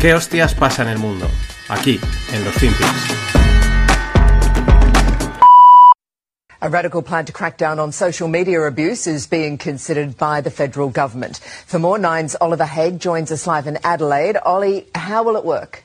¿Qué hostias pasa en el mundo? Aquí, en los Finpics. A radical plan to crack down on social media abuse is being considered by the federal government. For more, Nine's Oliver Haig joins us live in Adelaide. Ollie, how will it work?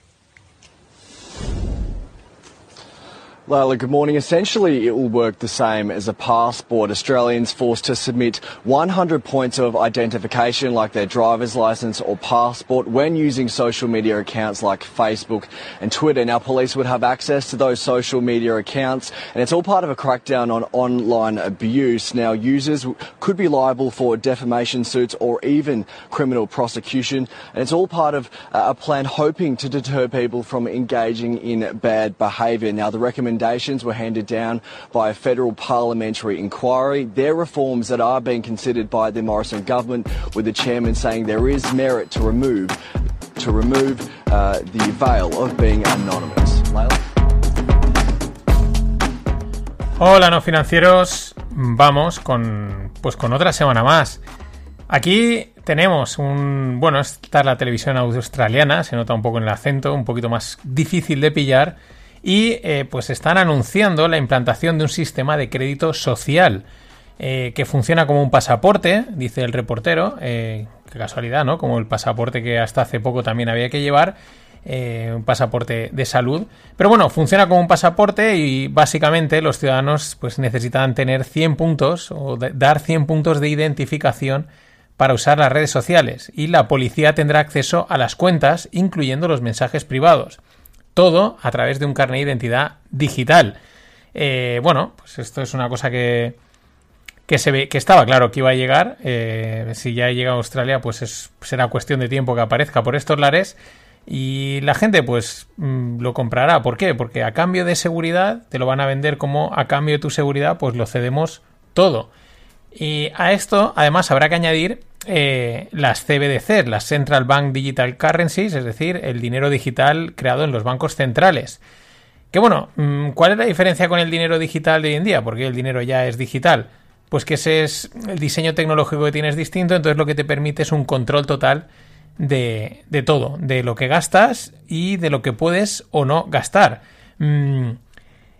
Lila, good morning. Essentially, it will work the same as a passport. Australians forced to submit 100 points of identification, like their driver's license or passport, when using social media accounts like Facebook and Twitter. Now, police would have access to those social media accounts, and it's all part of a crackdown on online abuse. Now, users could be liable for defamation suits or even criminal prosecution, and it's all part of a plan hoping to deter people from engaging in bad behaviour. Now, the recommendation recommendations were handed down by a federal parliamentary inquiry. They're reforms that are being considered by the Morrison government, with the chairman saying there is merit to remove to remove uh, the veil of being anonymous. Hola, no financieros. Vamos con pues con otra semana más. Aquí tenemos un. Bueno, esta es la televisión australiana, se nota un poco en el acento, un poquito más difícil de pillar y eh, pues están anunciando la implantación de un sistema de crédito social eh, que funciona como un pasaporte, dice el reportero, eh, qué casualidad, ¿no? Como el pasaporte que hasta hace poco también había que llevar, un pasaporte de salud. Pero bueno, funciona como un pasaporte y básicamente los ciudadanos pues necesitan tener 100 puntos o dar 100 puntos de identificación para usar las redes sociales y la policía tendrá acceso a las cuentas, incluyendo los mensajes privados. Todo a través de un carnet de identidad digital. Eh, bueno, pues esto es una cosa que, que se ve que estaba claro que iba a llegar. Eh, si ya llega a Australia, pues es, será cuestión de tiempo que aparezca por estos lares. Y la gente, pues, mm, lo comprará. ¿Por qué? Porque a cambio de seguridad, te lo van a vender como a cambio de tu seguridad, pues lo cedemos todo. Y a esto, además, habrá que añadir eh, las CBDC, las Central Bank Digital Currencies, es decir, el dinero digital creado en los bancos centrales. Que bueno, mm, ¿cuál es la diferencia con el dinero digital de hoy en día? Porque el dinero ya es digital. Pues que ese es el diseño tecnológico que tienes distinto, entonces lo que te permite es un control total de, todo, de lo que gastas y de lo que puedes o no gastar. Mm,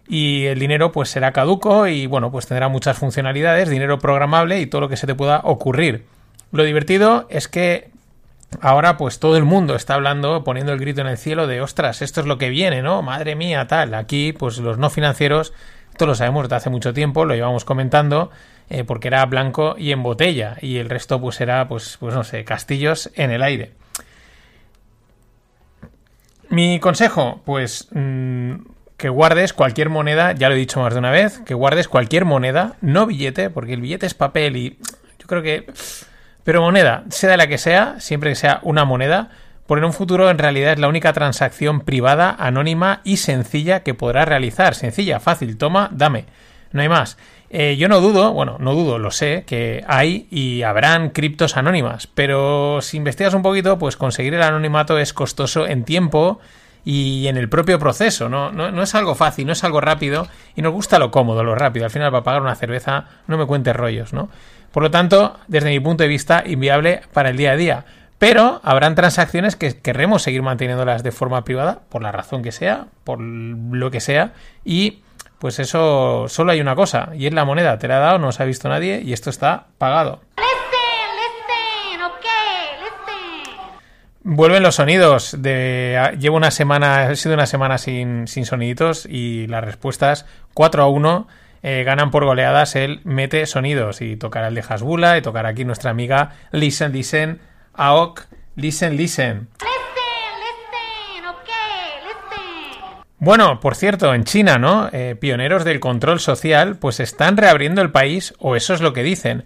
y el dinero pues será caduco y bueno pues tendrá muchas funcionalidades, dinero programable y todo lo que se te pueda ocurrir. Lo divertido es que ahora pues todo el mundo está hablando, poniendo el grito en el cielo de ostras, esto es lo que viene, ¿no? Madre mía, tal. Aquí pues los no financieros, esto lo sabemos desde hace mucho tiempo, lo llevamos comentando, eh, porque era blanco y en botella y el resto pues era pues, pues no sé, castillos en el aire. Mi consejo, pues mm, que guardes cualquier moneda, ya lo he dicho más de una vez, que guardes cualquier moneda, no billete, porque el billete es papel y yo creo que... Pero moneda, sea la que sea, siempre que sea una moneda, por en un futuro en realidad es la única transacción privada, anónima y sencilla que podrás realizar. Sencilla, fácil, toma, dame. No hay más. Eh, yo no dudo, bueno, no dudo, lo sé, que hay y habrán criptos anónimas, pero si investigas un poquito, pues conseguir el anonimato es costoso en tiempo y en el propio proceso. ¿no? No, es algo fácil, no es algo rápido y nos gusta lo cómodo, lo rápido. Al final, para pagar una cerveza, no me cuentes rollos, ¿no? Por lo tanto, desde mi punto de vista, inviable para el día a día. Pero habrán transacciones que querremos seguir manteniéndolas de forma privada, por la razón que sea, por lo que sea, y pues eso solo hay una cosa, y es la moneda. Te la ha dado, no se ha visto nadie, y esto está pagado. Vuelven los sonidos. De, llevo una semana, ha sido una semana sin, sin soniditos y las respuestas 4 a 1 eh, ganan por goleadas el mete sonidos y tocará el de Hasbula y tocará aquí nuestra amiga Listen, Listen, AOK, Listen, Listen. Bueno, por cierto, en China, ¿no? Eh, pioneros del control social, pues están reabriendo el país, o eso es lo que dicen.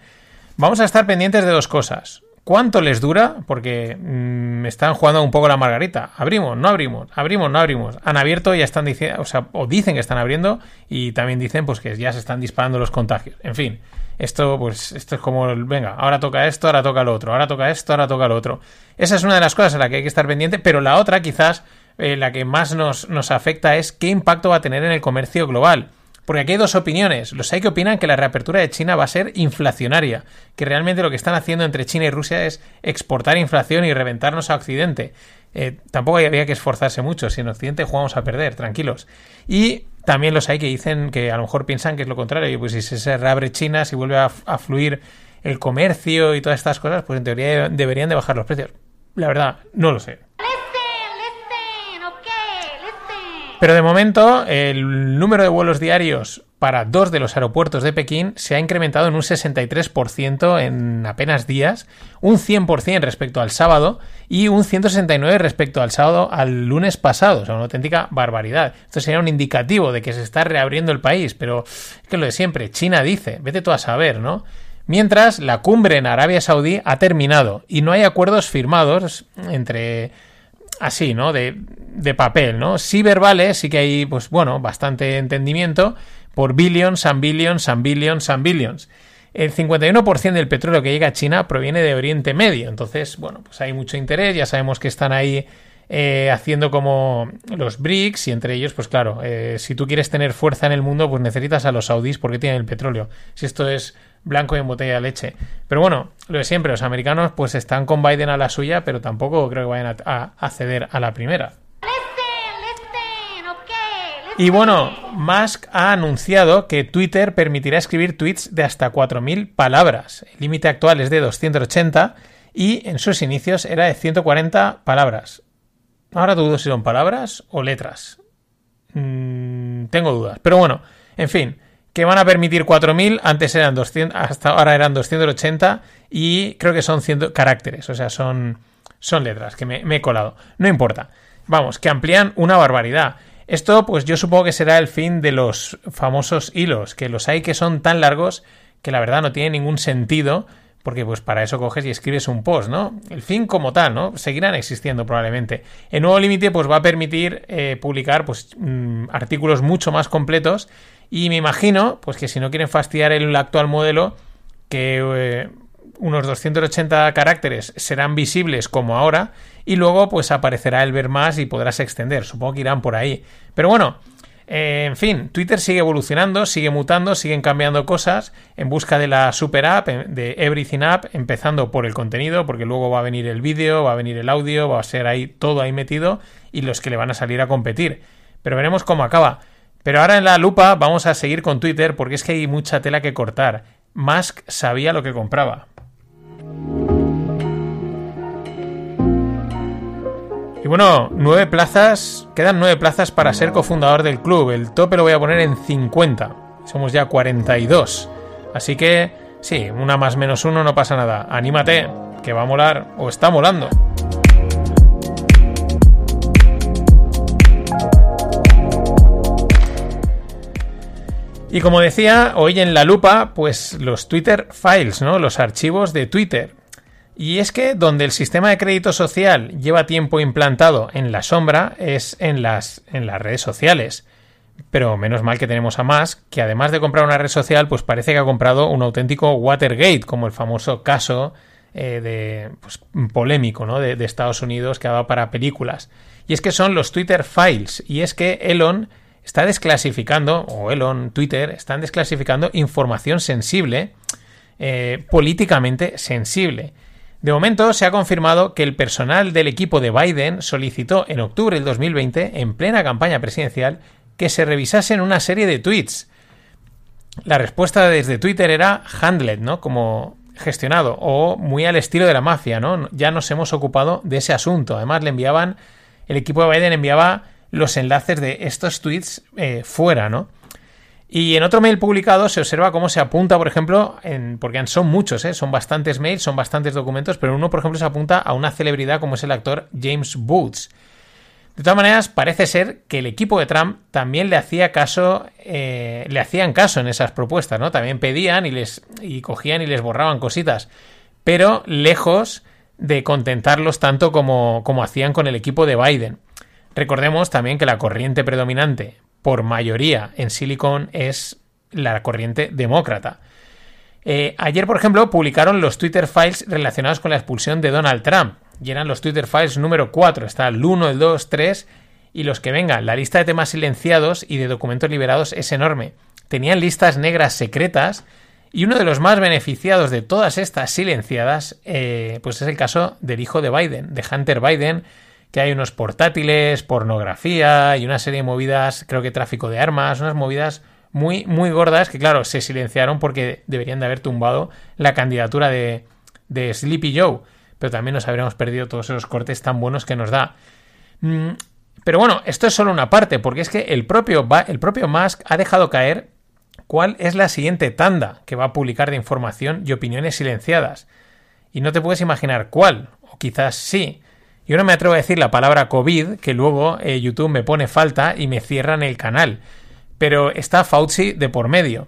Vamos a estar pendientes de dos cosas. ¿Cuánto les dura? Porque me mm, están jugando un poco la margarita. Abrimos, no abrimos, abrimos, no abrimos. Han abierto y ya están diciendo, o sea, o dicen que están abriendo y también dicen pues que ya se están disparando los contagios. En fin, esto pues esto es como, venga, ahora toca esto, ahora toca lo otro, ahora toca esto, ahora toca lo otro. Esa es una de las cosas a la que hay que estar pendiente, pero la otra quizás, eh, la que más nos, nos afecta es qué impacto va a tener en el comercio global. Porque aquí hay dos opiniones. Los hay que opinan que la reapertura de China va a ser inflacionaria, que realmente lo que están haciendo entre China y Rusia es exportar inflación y reventarnos a Occidente. Eh, tampoco había que esforzarse mucho, si en Occidente jugamos a perder, tranquilos. Y también los hay que dicen que a lo mejor piensan que es lo contrario, pues si se reabre China, si vuelve a, a fluir el comercio y todas estas cosas, pues en teoría deberían de bajar los precios. La verdad, no lo sé. Pero de momento, el número de vuelos diarios para dos de los aeropuertos de Pekín se ha incrementado en un 63% en apenas días, un 100% respecto al sábado y un 169% respecto al sábado al lunes pasado. O sea, una auténtica barbaridad. Esto sería un indicativo de que se está reabriendo el país, pero es que lo de siempre, China dice, vete tú a saber, ¿no? Mientras, la cumbre en Arabia Saudí ha terminado y no hay acuerdos firmados entre así, ¿no? De, de papel, ¿no? Sí verbales, sí que hay, pues bueno, bastante entendimiento por billions, and billions, and billions, and billions. El 51% del petróleo que llega a China proviene de Oriente Medio, entonces, bueno, pues hay mucho interés, ya sabemos que están ahí eh, haciendo como los BRICS y entre ellos, pues claro, eh, si tú quieres tener fuerza en el mundo, pues necesitas a los saudíes porque tienen el petróleo. Si esto es blanco y en botella de leche. Pero bueno, lo de siempre, los americanos pues están con Biden a la suya, pero tampoco creo que vayan a, ceder a la primera. Y bueno, Musk ha anunciado que Twitter permitirá escribir tweets de hasta 4.000 palabras. El límite actual es de 280 y en sus inicios era de 140 palabras. Ahora dudo si son palabras o letras. Mm, tengo dudas. Pero bueno, en fin, que van a permitir 4.000, antes eran 200, hasta ahora eran 280 y creo que son 100 caracteres, o sea, son, son letras, que me, he colado. No importa. Vamos, que amplían una barbaridad. Esto, pues yo supongo que será el fin de los famosos hilos, que los hay que son tan largos que la verdad no tiene ningún sentido, porque pues para eso coges y escribes un post, ¿no? El fin como tal, ¿no? Seguirán existiendo probablemente. El nuevo límite pues va a permitir eh, publicar pues mm, artículos mucho más completos y me imagino, pues que si no quieren fastidiar el actual modelo, que eh, unos 280 caracteres serán visibles como ahora y luego pues aparecerá el ver más y podrás extender. Supongo que irán por ahí. Pero bueno, eh, en fin, Twitter sigue evolucionando, sigue mutando, siguen cambiando cosas en busca de la super app, de Everything App, empezando por el contenido, porque luego va a venir el vídeo, va a venir el audio, va a ser ahí todo ahí metido y los que le van a salir a competir. Pero veremos cómo acaba. Pero ahora en la lupa vamos a seguir con Twitter porque es que hay mucha tela que cortar. Musk sabía lo que compraba. Bueno, nueve plazas, quedan nueve plazas para ser cofundador del club. El tope lo voy a poner en 50. Somos ya 42. Así que, sí, una más menos uno no pasa nada. Anímate, que va a molar o está molando. Y como decía, hoy en la lupa, pues los Twitter Files, ¿no? Los archivos de Twitter. Y es que donde el sistema de crédito social lleva tiempo implantado en la sombra es en las, en las redes sociales. Pero menos mal que tenemos a Musk, que además de comprar una red social, pues parece que ha comprado un auténtico Watergate, como el famoso caso eh, de, pues, polémico ¿no? de, Estados Unidos que va para películas. Y es que son los Twitter Files. Y es que Elon está desclasificando, o Elon, Twitter, están desclasificando información sensible, eh, políticamente sensible. De momento se ha confirmado que el personal del equipo de Biden solicitó en octubre del 2020, en plena campaña presidencial, que se revisasen una serie de tweets. La respuesta desde Twitter era handled, ¿no? Como gestionado o muy al estilo de la mafia, ¿no? Ya nos hemos ocupado de ese asunto. Además le enviaban, el equipo de Biden enviaba los enlaces de estos tweets eh, fuera, ¿no? Y en otro mail publicado se observa cómo se apunta, por ejemplo, porque son muchos, ¿eh? son bastantes mails, son bastantes documentos, pero uno, por ejemplo, se apunta a una celebridad como es el actor James Woods. De todas maneras, parece ser que el equipo de Trump también le hacía caso, eh, le hacían caso en esas propuestas, ¿no? También pedían y les y cogían y les borraban cositas, pero lejos de contentarlos tanto como, como hacían con el equipo de Biden. Recordemos también que la corriente predominante por mayoría en Silicon es la corriente demócrata. Eh, ayer, por ejemplo, publicaron los Twitter Files relacionados con la expulsión de Donald Trump. Y eran los Twitter Files número 4. Está el 1, el 2, 3 y los que vengan. La lista de temas silenciados y de documentos liberados es enorme. tenían listas negras secretas y uno de los más beneficiados de todas estas silenciadas, eh, pues es el caso del hijo de Biden, de Hunter Biden, que hay unos portátiles, pornografía y una serie de movidas, creo que tráfico de armas, unas movidas muy, muy gordas que, claro, se silenciaron porque deberían de haber tumbado la candidatura de, de Sleepy Joe. Pero también nos habríamos perdido todos esos cortes tan buenos que nos da. Mm, pero bueno, esto es solo una parte, porque es que el propio, el propio Musk ha dejado caer cuál es la siguiente tanda que va a publicar de información y opiniones silenciadas. Y no te puedes imaginar cuál, o quizás sí. Yo no me atrevo a decir la palabra COVID, que luego eh, YouTube me pone falta y me cierran el canal. Pero está Fauci de por medio.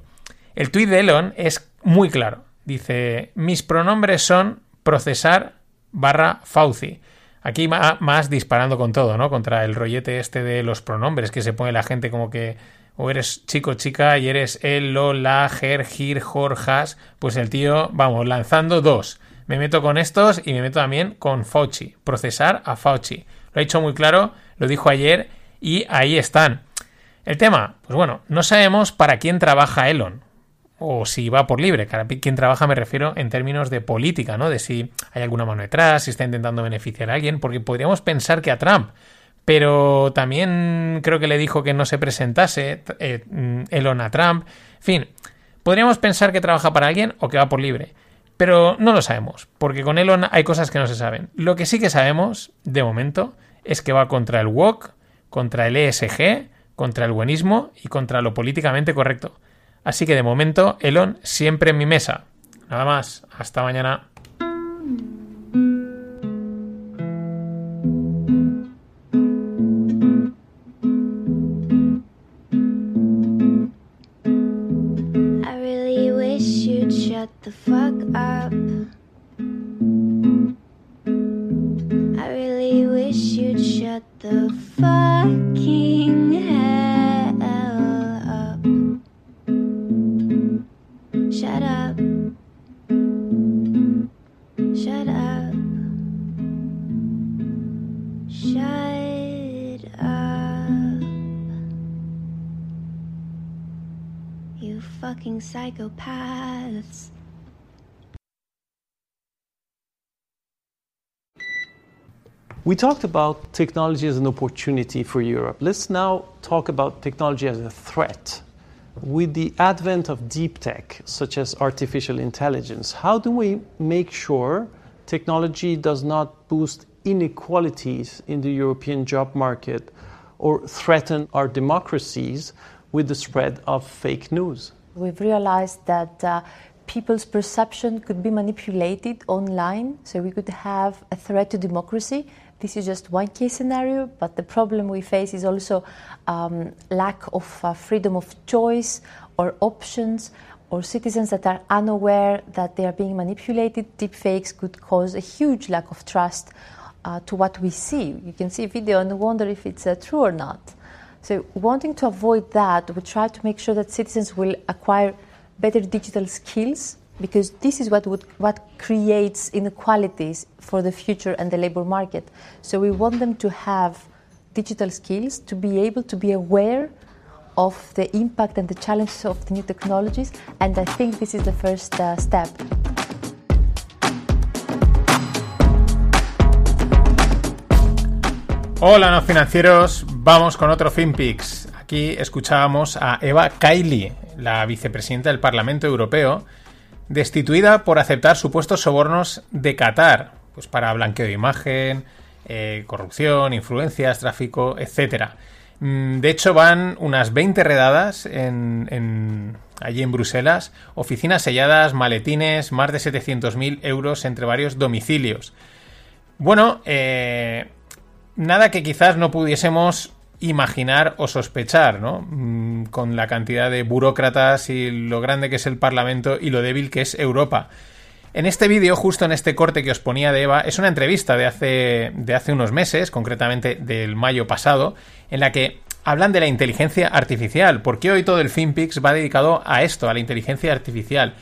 El tuit de Elon es muy claro. Dice, mis pronombres son procesar barra Fauci. Aquí más disparando con todo, ¿no? Contra el rollete este de los pronombres que se pone la gente como que o eres chico chica y eres el, lo, la, gir, jorjas, pues el tío, vamos, lanzando dos. Me meto con estos y me meto también con Fauci, procesar a Fauci. Lo ha dicho muy claro, lo dijo ayer y ahí están. El tema, pues bueno, no sabemos para quién trabaja Elon o si va por libre. Quién trabaja me refiero en términos de política, ¿no? De si hay alguna mano detrás, si está intentando beneficiar a alguien, porque podríamos pensar que a Trump pero también creo que le dijo que no se presentase eh, Elon a Trump. En fin, podríamos pensar que trabaja para alguien o que va por libre, pero no lo sabemos, porque con Elon hay cosas que no se saben. Lo que sí que sabemos, de momento, es que va contra el WOC, contra el ESG, contra el buenismo y contra lo políticamente correcto. Así que de momento, Elon siempre en mi mesa. Nada más, hasta mañana. We talked about technology as an opportunity for Europe. Let's now talk about technology as a threat. With the advent of deep tech, such as artificial intelligence, how do we make sure technology does not boost inequalities in the European job market or threaten our democracies with the spread of fake news? We've realized that uh, people's perception could be manipulated online, so we could have a threat to democracy this is just one case scenario, but the problem we face is also um, lack of uh, freedom of choice or options, or citizens that are unaware that they are being manipulated. Deepfakes could cause a huge lack of trust uh, to what we see. You can see a video and wonder if it's uh, true or not. So, wanting to avoid that, we try to make sure that citizens will acquire better digital skills because this is what would, what creates inequalities for the future and the labor market. So we want them to have digital skills to be able to be aware of the impact and the challenges of the new technologies, and I think this is the first uh, step. Hola, no financieros. Vamos con otro FinPix. Aquí escuchábamos a Eva Kaili, la vicepresidenta del Parlamento Europeo, destituida por aceptar supuestos sobornos de Qatar, pues para blanqueo de imagen, eh, corrupción, influencias, tráfico, etc. Mm, de hecho, van unas 20 redadas en, allí en Bruselas, oficinas selladas, maletines, más de 700.000 euros entre varios domicilios. Bueno, eh, nada que quizás no pudiésemos imaginar o sospechar, ¿no? Mm, con la cantidad de burócratas y lo grande que es el Parlamento y lo débil que es Europa. En este vídeo, justo en este corte que os ponía de Eva, es una entrevista de hace, de hace unos meses, concretamente del mayo pasado, en la que hablan de la inteligencia artificial. Porque hoy todo el FinPix va dedicado a esto, a la inteligencia artificial.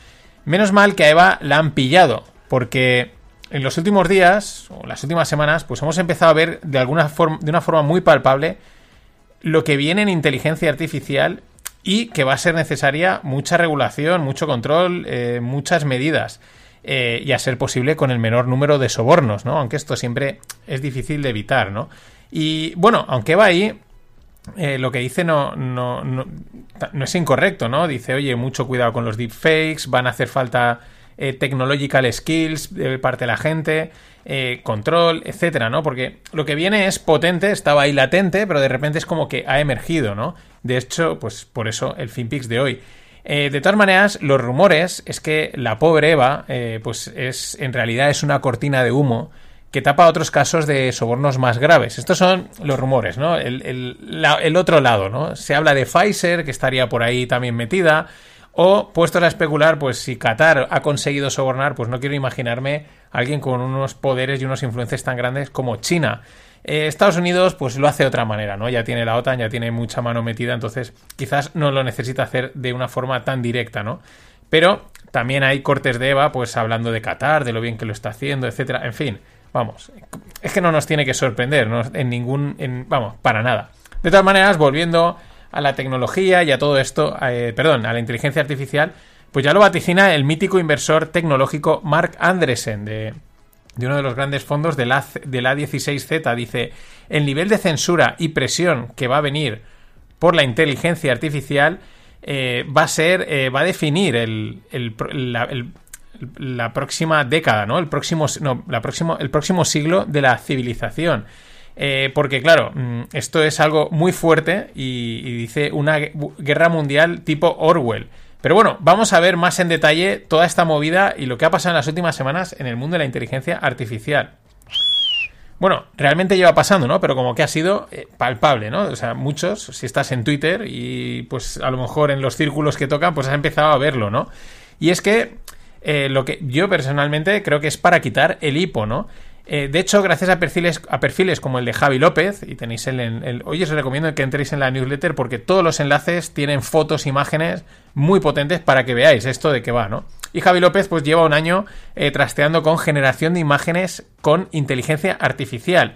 Menos mal que a Eva la han pillado, porque en los últimos días, o las últimas semanas, pues hemos empezado a ver de alguna forma, de una forma muy palpable, lo que viene en inteligencia artificial y que va a ser necesaria mucha regulación, mucho control, eh, muchas medidas. Eh, y a ser posible con el menor número de sobornos, ¿no? Aunque esto siempre es difícil de evitar, ¿no? Y bueno, aunque va ahí, eh, lo que dice no, no, no, no, es incorrecto, ¿no? Dice, oye, mucho cuidado con los deepfakes, van a hacer falta eh, technological skills de parte de la gente, eh, control, etcétera, ¿no? Porque lo que viene es potente, estaba ahí latente, pero de repente es como que ha emergido, ¿no? De hecho, pues por eso el FinPix de hoy. Eh, de todas maneras, los rumores es que la pobre Eva, eh, pues es en realidad es una cortina de humo que tapa otros casos de sobornos más graves. Estos son los rumores, ¿no? El, el, el, otro lado, ¿no? Se habla de Pfizer, que estaría por ahí también metida. O, puestos a especular, pues si Qatar ha conseguido sobornar, pues no quiero imaginarme a alguien con unos poderes y unos influencias tan grandes como China. Eh, Estados Unidos pues lo hace de otra manera, ¿no? Ya tiene la OTAN, ya tiene mucha mano metida, entonces quizás no lo necesita hacer de una forma tan directa, ¿no? Pero también hay cortes de Eva, pues hablando de Qatar, de lo bien que lo está haciendo, etcétera. En fin, vamos, es que no nos tiene que sorprender, ¿no? En ningún, vamos, para nada. De todas maneras, volviendo a la tecnología y a todo esto, eh, perdón, a la inteligencia artificial, pues ya lo vaticina el mítico inversor tecnológico Mark Andresen de de uno de los grandes fondos de la, de la 16Z. Dice, el nivel de censura y presión que va a venir por la inteligencia artificial eh, va a ser, eh, va a definir el, el, la, el, la, próxima década, ¿no? El próximo, no, la próximo, el próximo siglo de la civilización. Eh, porque, claro, mm, esto es algo muy fuerte y, dice una guerra mundial tipo Orwell. Pero bueno, vamos a ver más en detalle toda esta movida y lo que ha pasado en las últimas semanas en el mundo de la inteligencia artificial. Bueno, realmente lleva pasando, ¿no? Pero como que ha sido eh, palpable, ¿no? O sea, muchos, si estás en Twitter y pues a lo mejor en los círculos que tocan, pues has empezado a verlo, ¿no? Y es que eh, lo que yo personalmente creo que es para quitar el hipo, ¿no? Eh, de hecho, gracias a perfiles, a perfiles como el de Javi López, y tenéis el, el, hoy os recomiendo que entréis en la newsletter porque todos los enlaces tienen fotos, imágenes muy potentes para que veáis esto de qué va, ¿no? Y Javi López pues lleva un año eh, trasteando con generación de imágenes con inteligencia artificial.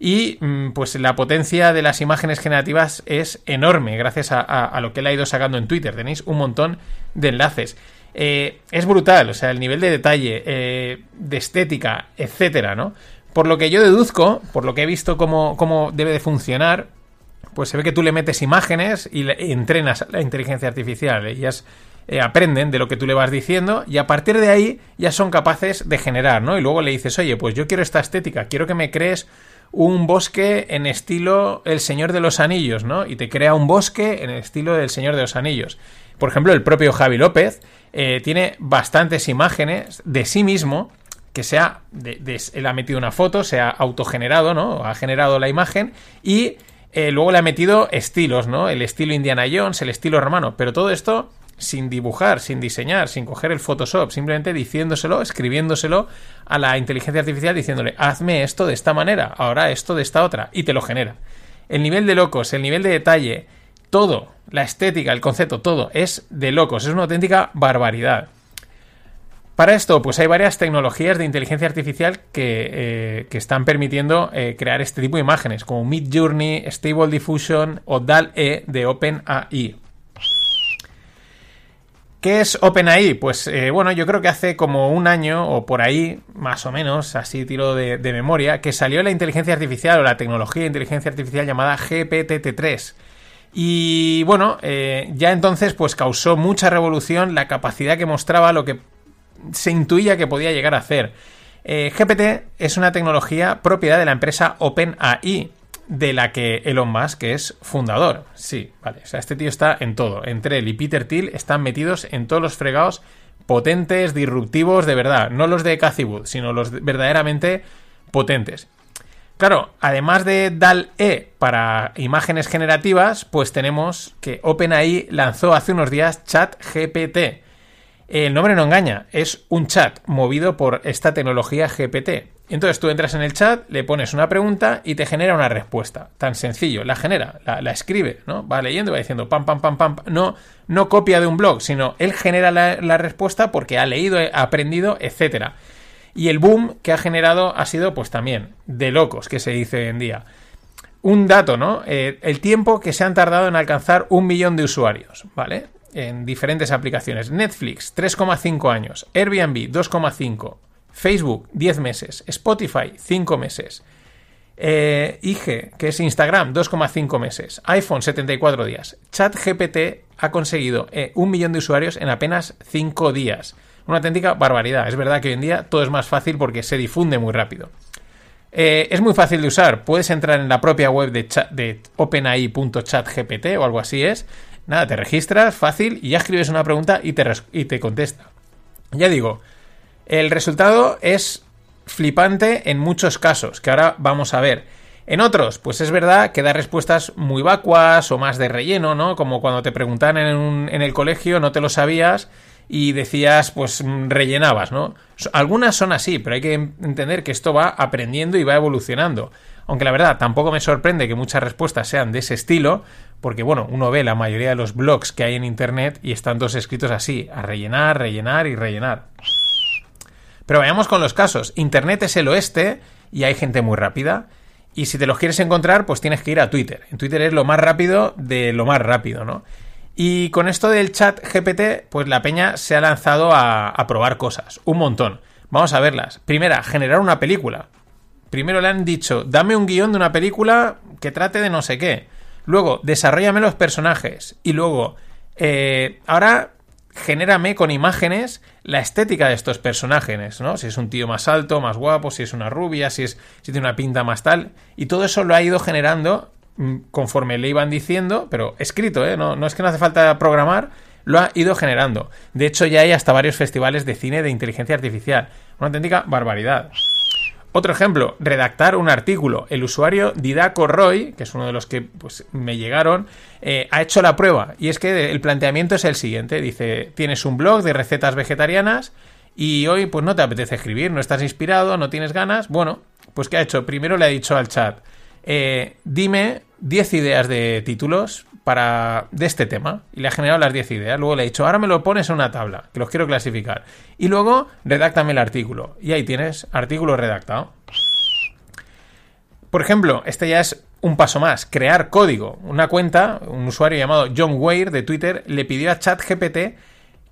Y mm, pues la potencia de las imágenes generativas es enorme gracias a, a, a, lo que él ha ido sacando en Twitter. Tenéis un montón de enlaces. Eh, es brutal, o sea, el nivel de detalle, eh, de estética, etcétera, ¿no? Por lo que yo deduzco, por lo que he visto cómo, cómo debe de funcionar, pues se ve que tú le metes imágenes y, le, entrenas la inteligencia artificial. Ellas eh, aprenden de lo que tú le vas diciendo y a partir de ahí ya son capaces de generar, ¿no? Y luego le dices, oye, pues yo quiero esta estética, quiero que me crees un bosque en estilo El Señor de los Anillos, ¿no? Y te crea un bosque en el estilo del Señor de los Anillos. Por ejemplo, el propio Javi López eh, tiene bastantes imágenes de sí mismo que se ha, de, él ha metido una foto, se ha autogenerado, ¿no? Ha generado la imagen y eh, luego le ha metido estilos, ¿no? El estilo Indiana Jones, el estilo romano, pero todo esto sin dibujar, sin diseñar, sin coger el Photoshop, simplemente diciéndoselo, escribiéndoselo a la inteligencia artificial diciéndole, hazme esto de esta manera, ahora esto de esta otra, y te lo genera. El nivel de locos, el nivel de detalle, todo, la estética, el concepto, todo es de locos, es una auténtica barbaridad. Para esto, pues hay varias tecnologías de inteligencia artificial que, eh, que están permitiendo eh, crear este tipo de imágenes, como Midjourney, Stable Diffusion o DAL-E de OpenAI. ¿Qué es OpenAI? Pues eh, bueno, yo creo que hace como un año o por ahí, más o menos, así tiro de, de memoria, que salió la inteligencia artificial o la tecnología de inteligencia artificial llamada GPT-3 y bueno, eh, ya entonces pues causó mucha revolución la capacidad que mostraba lo que se intuía que podía llegar a hacer. Eh, GPT es una tecnología propiedad de la empresa OpenAI, de la que Elon Musk es fundador. Sí, vale. O sea, este tío está en todo. Entre él y Peter Thiel están metidos en todos los fregados potentes, disruptivos, de verdad. No los de Cathy Wood, sino los verdaderamente potentes. Claro, además de DAL-E para imágenes generativas, pues tenemos que OpenAI lanzó hace unos días ChatGPT. El nombre no engaña, es un chat movido por esta tecnología GPT. Entonces tú entras en el chat, le pones una pregunta y te genera una respuesta. Tan sencillo, la genera, la, escribe, ¿no? Va leyendo va diciendo pam, pam, pam, pam. No, no copia de un blog, sino él genera la, la respuesta porque ha leído, ha aprendido, etcétera. Y el boom que ha generado ha sido, pues también, de locos, que se dice hoy en día. un dato, ¿no? Eh, el tiempo que se han tardado en alcanzar un millón de usuarios, ¿vale? En diferentes aplicaciones. Netflix, 3,5 años. Airbnb, 2,5. Facebook, 10 meses. Spotify, 5 meses. Eh, IG, que es Instagram, 2,5 meses. iPhone, 74 días. ChatGPT ha conseguido eh, un millón de usuarios en apenas 5 días. Una auténtica barbaridad. Es verdad que hoy en día todo es más fácil porque se difunde muy rápido. Eh, es muy fácil de usar. Puedes entrar en la propia web de, de openai.chatgpt o algo así es. Nada, te registras, fácil, y ya escribes una pregunta y te, y te contesta. Ya digo, el resultado es flipante en muchos casos, que ahora vamos a ver. En otros, pues es verdad que da respuestas muy vacuas o más de relleno, ¿no? Como cuando te preguntan en, en el colegio, no te lo sabías y decías, pues mm, rellenabas, ¿no? Algunas son así, pero hay que entender que esto va aprendiendo y va evolucionando. Aunque la verdad tampoco me sorprende que muchas respuestas sean de ese estilo, porque bueno, uno ve la mayoría de los blogs que hay en Internet y están todos escritos así, a rellenar, rellenar y rellenar. Pero vayamos con los casos. Internet es el oeste y hay gente muy rápida. Y si te los quieres encontrar, pues tienes que ir a Twitter. En Twitter es lo más rápido de lo más rápido, ¿no? Y con esto del chat GPT, pues la peña se ha lanzado a, probar cosas, un montón. Vamos a verlas. Primera, generar una película. Primero le han dicho, dame un guion de una película que trate de no sé qué. Luego, desarrollame los personajes. Y luego, eh, ahora genérame con imágenes la estética de estos personajes, ¿no? Si es un tío más alto, más guapo, si es una rubia, si, es, si tiene una pinta más tal. Y todo eso lo ha ido generando conforme le iban diciendo, pero escrito, ¿eh? no, no es que no hace falta programar, lo ha ido generando. De hecho, ya hay hasta varios festivales de cine de inteligencia artificial. Una auténtica barbaridad. Otro ejemplo, redactar un artículo. El usuario Didaco Roy, que es uno de los que pues, me llegaron, eh, ha hecho la prueba. Y es que el planteamiento es el siguiente. Dice, tienes un blog de recetas vegetarianas y hoy pues no te apetece escribir, no estás inspirado, no tienes ganas. Bueno, pues ¿qué ha hecho? Primero le ha dicho al chat, eh, dime 10 ideas de títulos para de este tema y le ha generado las 10 ideas. Luego le ha dicho, ahora me lo pones en una tabla, que los quiero clasificar. Y luego, redáctame el artículo. Y ahí tienes, artículo redactado. Por ejemplo, este ya es un paso más, crear código. Una cuenta, un usuario llamado John Weir de Twitter, le pidió a ChatGPT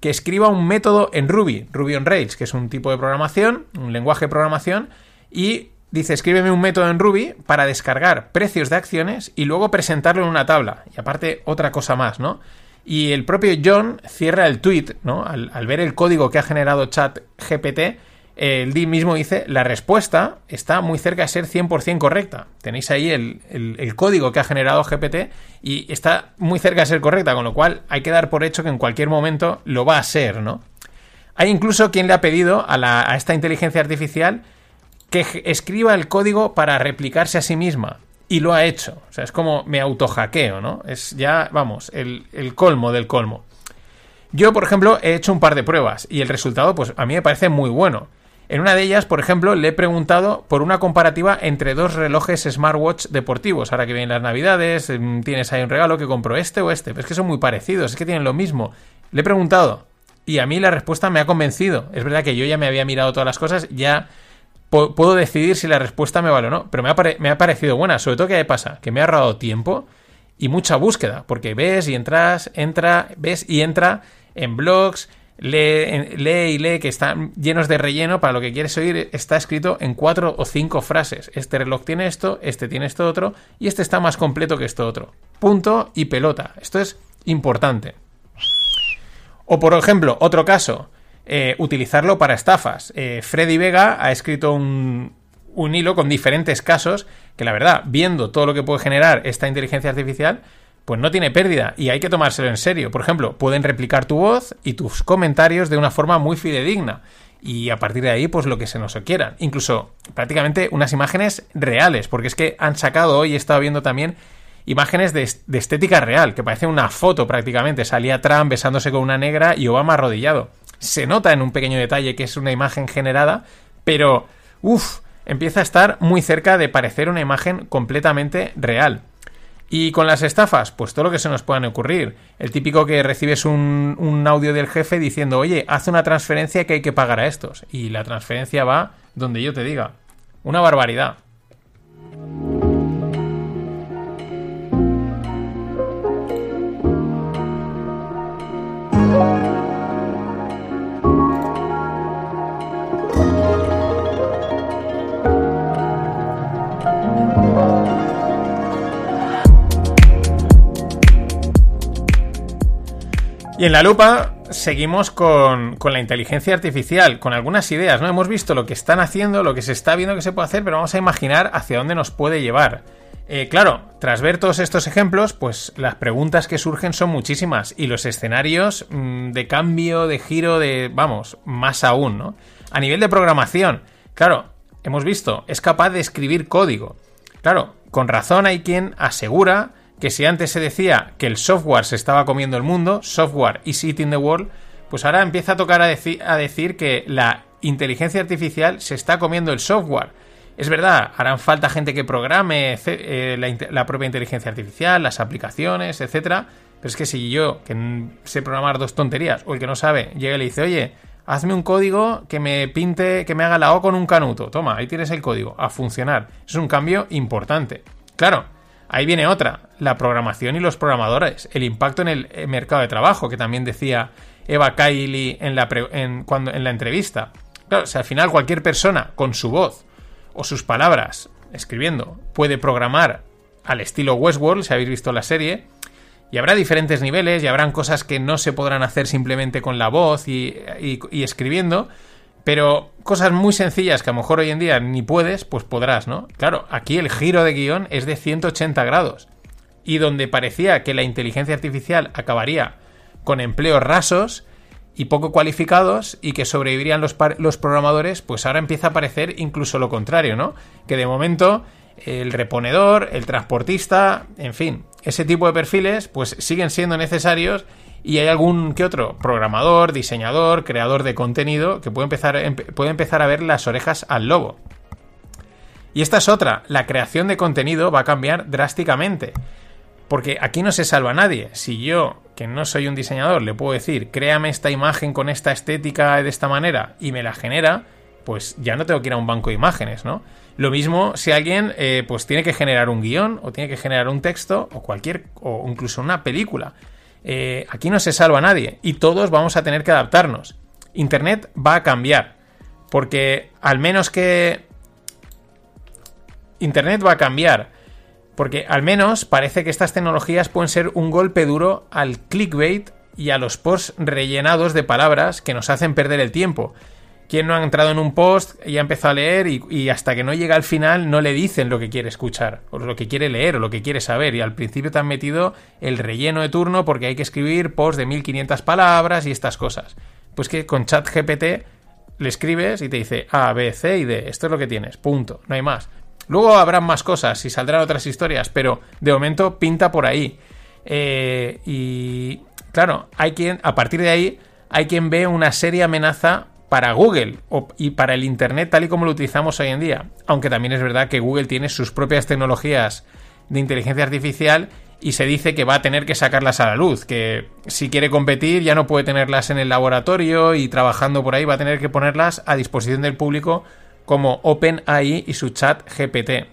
que escriba un método en Ruby, Ruby on Rails, que es un tipo de programación, un lenguaje de programación, y Dice, escríbeme un método en Ruby para descargar precios de acciones y luego presentarlo en una tabla. Y aparte, otra cosa más, ¿no? Y el propio John cierra el tweet, ¿no? Al, ver el código que ha generado ChatGPT, el D mismo dice, la respuesta está muy cerca de ser 100% correcta. Tenéis ahí el, el, código que ha generado GPT y está muy cerca de ser correcta, con lo cual hay que dar por hecho que en cualquier momento lo va a ser, ¿no? Hay incluso quien le ha pedido a, la, a esta inteligencia artificial que escriba el código para replicarse a sí misma. Y lo ha hecho. O sea, es como me autohackeo, ¿no? Es ya, vamos, el, colmo del colmo. Yo, por ejemplo, he hecho un par de pruebas y el resultado, pues a mí me parece muy bueno. En una de ellas, por ejemplo, le he preguntado por una comparativa entre dos relojes smartwatch deportivos. Ahora que vienen las navidades, mm, tienes ahí un regalo que compro este o este. Pero es que son muy parecidos, es que tienen lo mismo. Le he preguntado y a mí la respuesta me ha convencido. Es verdad que yo ya me había mirado todas las cosas, ya puedo decidir si la respuesta me vale o no. Pero me ha, me parecido buena. Sobre todo, ¿qué pasa? Que me ha ahorrado tiempo y mucha búsqueda. Porque ves y entras, entra, ves y entra en blogs, lee, lee y lee que están llenos de relleno. Para lo que quieres oír, está escrito en cuatro o cinco frases. Este reloj tiene esto, este tiene esto otro, y este está más completo que esto otro. Punto y pelota. Esto es importante. O por ejemplo, otro caso. Eh, utilizarlo para estafas. Eh, Freddy Vega ha escrito un, un hilo con diferentes casos que la verdad, viendo todo lo que puede generar esta inteligencia artificial, pues no tiene pérdida y hay que tomárselo en serio. Por ejemplo, pueden replicar tu voz y tus comentarios de una forma muy fidedigna. Y a partir de ahí, pues lo que se nos quieran. Incluso prácticamente unas imágenes reales, porque es que han sacado hoy, he estado viendo también imágenes de, de estética real, que parece una foto prácticamente. Salía Trump besándose con una negra y Obama arrodillado se nota en un pequeño detalle que es una imagen generada, pero, uff, empieza a estar muy cerca de parecer una imagen completamente real. Y con las estafas, pues todo lo que se nos puedan ocurrir. El típico que recibes un, un, audio del jefe diciendo, oye, haz una transferencia que hay que pagar a estos. Y la transferencia va donde yo te diga. Una barbaridad. Y en la lupa seguimos con, con, la inteligencia artificial, con algunas ideas, ¿no? Hemos visto lo que están haciendo, lo que se está viendo que se puede hacer, pero vamos a imaginar hacia dónde nos puede llevar. Eh, claro, tras ver todos estos ejemplos, pues las preguntas que surgen son muchísimas y los escenarios mmm, de cambio, de giro, de, vamos, más aún, ¿no? A nivel de programación, claro, hemos visto, es capaz de escribir código. Claro, con razón hay quien asegura que si antes se decía que el software se estaba comiendo el mundo, software is eating the world, pues ahora empieza a tocar a, a decir que la inteligencia artificial se está comiendo el software. Es verdad, harán falta gente que programe eh, la, la, propia inteligencia artificial, las aplicaciones, etcétera. Pero es que si yo, que sé programar dos tonterías, o el que no sabe, llega y le dice, oye, hazme un código que me pinte, que me haga la O con un canuto. Toma, ahí tienes el código, a funcionar. Es un cambio importante. Claro, ahí viene otra, la programación y los programadores, el impacto en el mercado de trabajo, que también decía Eva Kaili en la, entrevista. Claro, sea, al final cualquier persona con su voz o sus palabras escribiendo puede programar al estilo Westworld, si habéis visto la serie, y habrá diferentes niveles y habrán cosas que no se podrán hacer simplemente con la voz y, escribiendo, pero cosas muy sencillas que a lo mejor hoy en día ni puedes, pues podrás, ¿no? Claro, aquí el giro de guion es de 180 grados. Y donde parecía que la inteligencia artificial acabaría con empleos rasos y poco cualificados y que sobrevivirían los, los programadores, pues ahora empieza a parecer incluso lo contrario, ¿no? Que de momento el reponedor, el transportista, en fin, ese tipo de perfiles pues siguen siendo necesarios y hay algún que otro programador, diseñador, creador de contenido que puede empezar, puede empezar a ver las orejas al lobo. Y esta es otra, la creación de contenido va a cambiar drásticamente. Porque aquí no se salva nadie. Si yo, que no soy un diseñador, le puedo decir, créame esta imagen con esta estética de esta manera y me la genera, pues ya no tengo que ir a un banco de imágenes, ¿no? Lo mismo si alguien eh, pues tiene que generar un guion o tiene que generar un texto o cualquier o incluso una película. Eh, aquí no se salva nadie y todos vamos a tener que adaptarnos. Internet va a cambiar porque al menos que Internet va a cambiar porque al menos parece que estas tecnologías pueden ser un golpe duro al clickbait y a los posts rellenados de palabras que nos hacen perder el tiempo. ¿Quién no ha entrado en un post y ha empezado a leer y, hasta que no llega al final no le dicen lo que quiere escuchar, o lo que quiere leer, o lo que quiere saber? Y al principio te han metido el relleno de turno porque hay que escribir posts de 1500 palabras y estas cosas. Pues que con ChatGPT le escribes y te dice A, B, C y D. Esto es lo que tienes, punto, no hay más. Luego habrán más cosas y saldrán otras historias, pero de momento pinta por ahí. Eh, y claro, hay quien, a partir de ahí, hay quien ve una seria amenaza para Google y para el Internet tal y como lo utilizamos hoy en día. Aunque también es verdad que Google tiene sus propias tecnologías de inteligencia artificial y se dice que va a tener que sacarlas a la luz, que si quiere competir ya no puede tenerlas en el laboratorio y trabajando por ahí, va a tener que ponerlas a disposición del público como OpenAI y su chat GPT.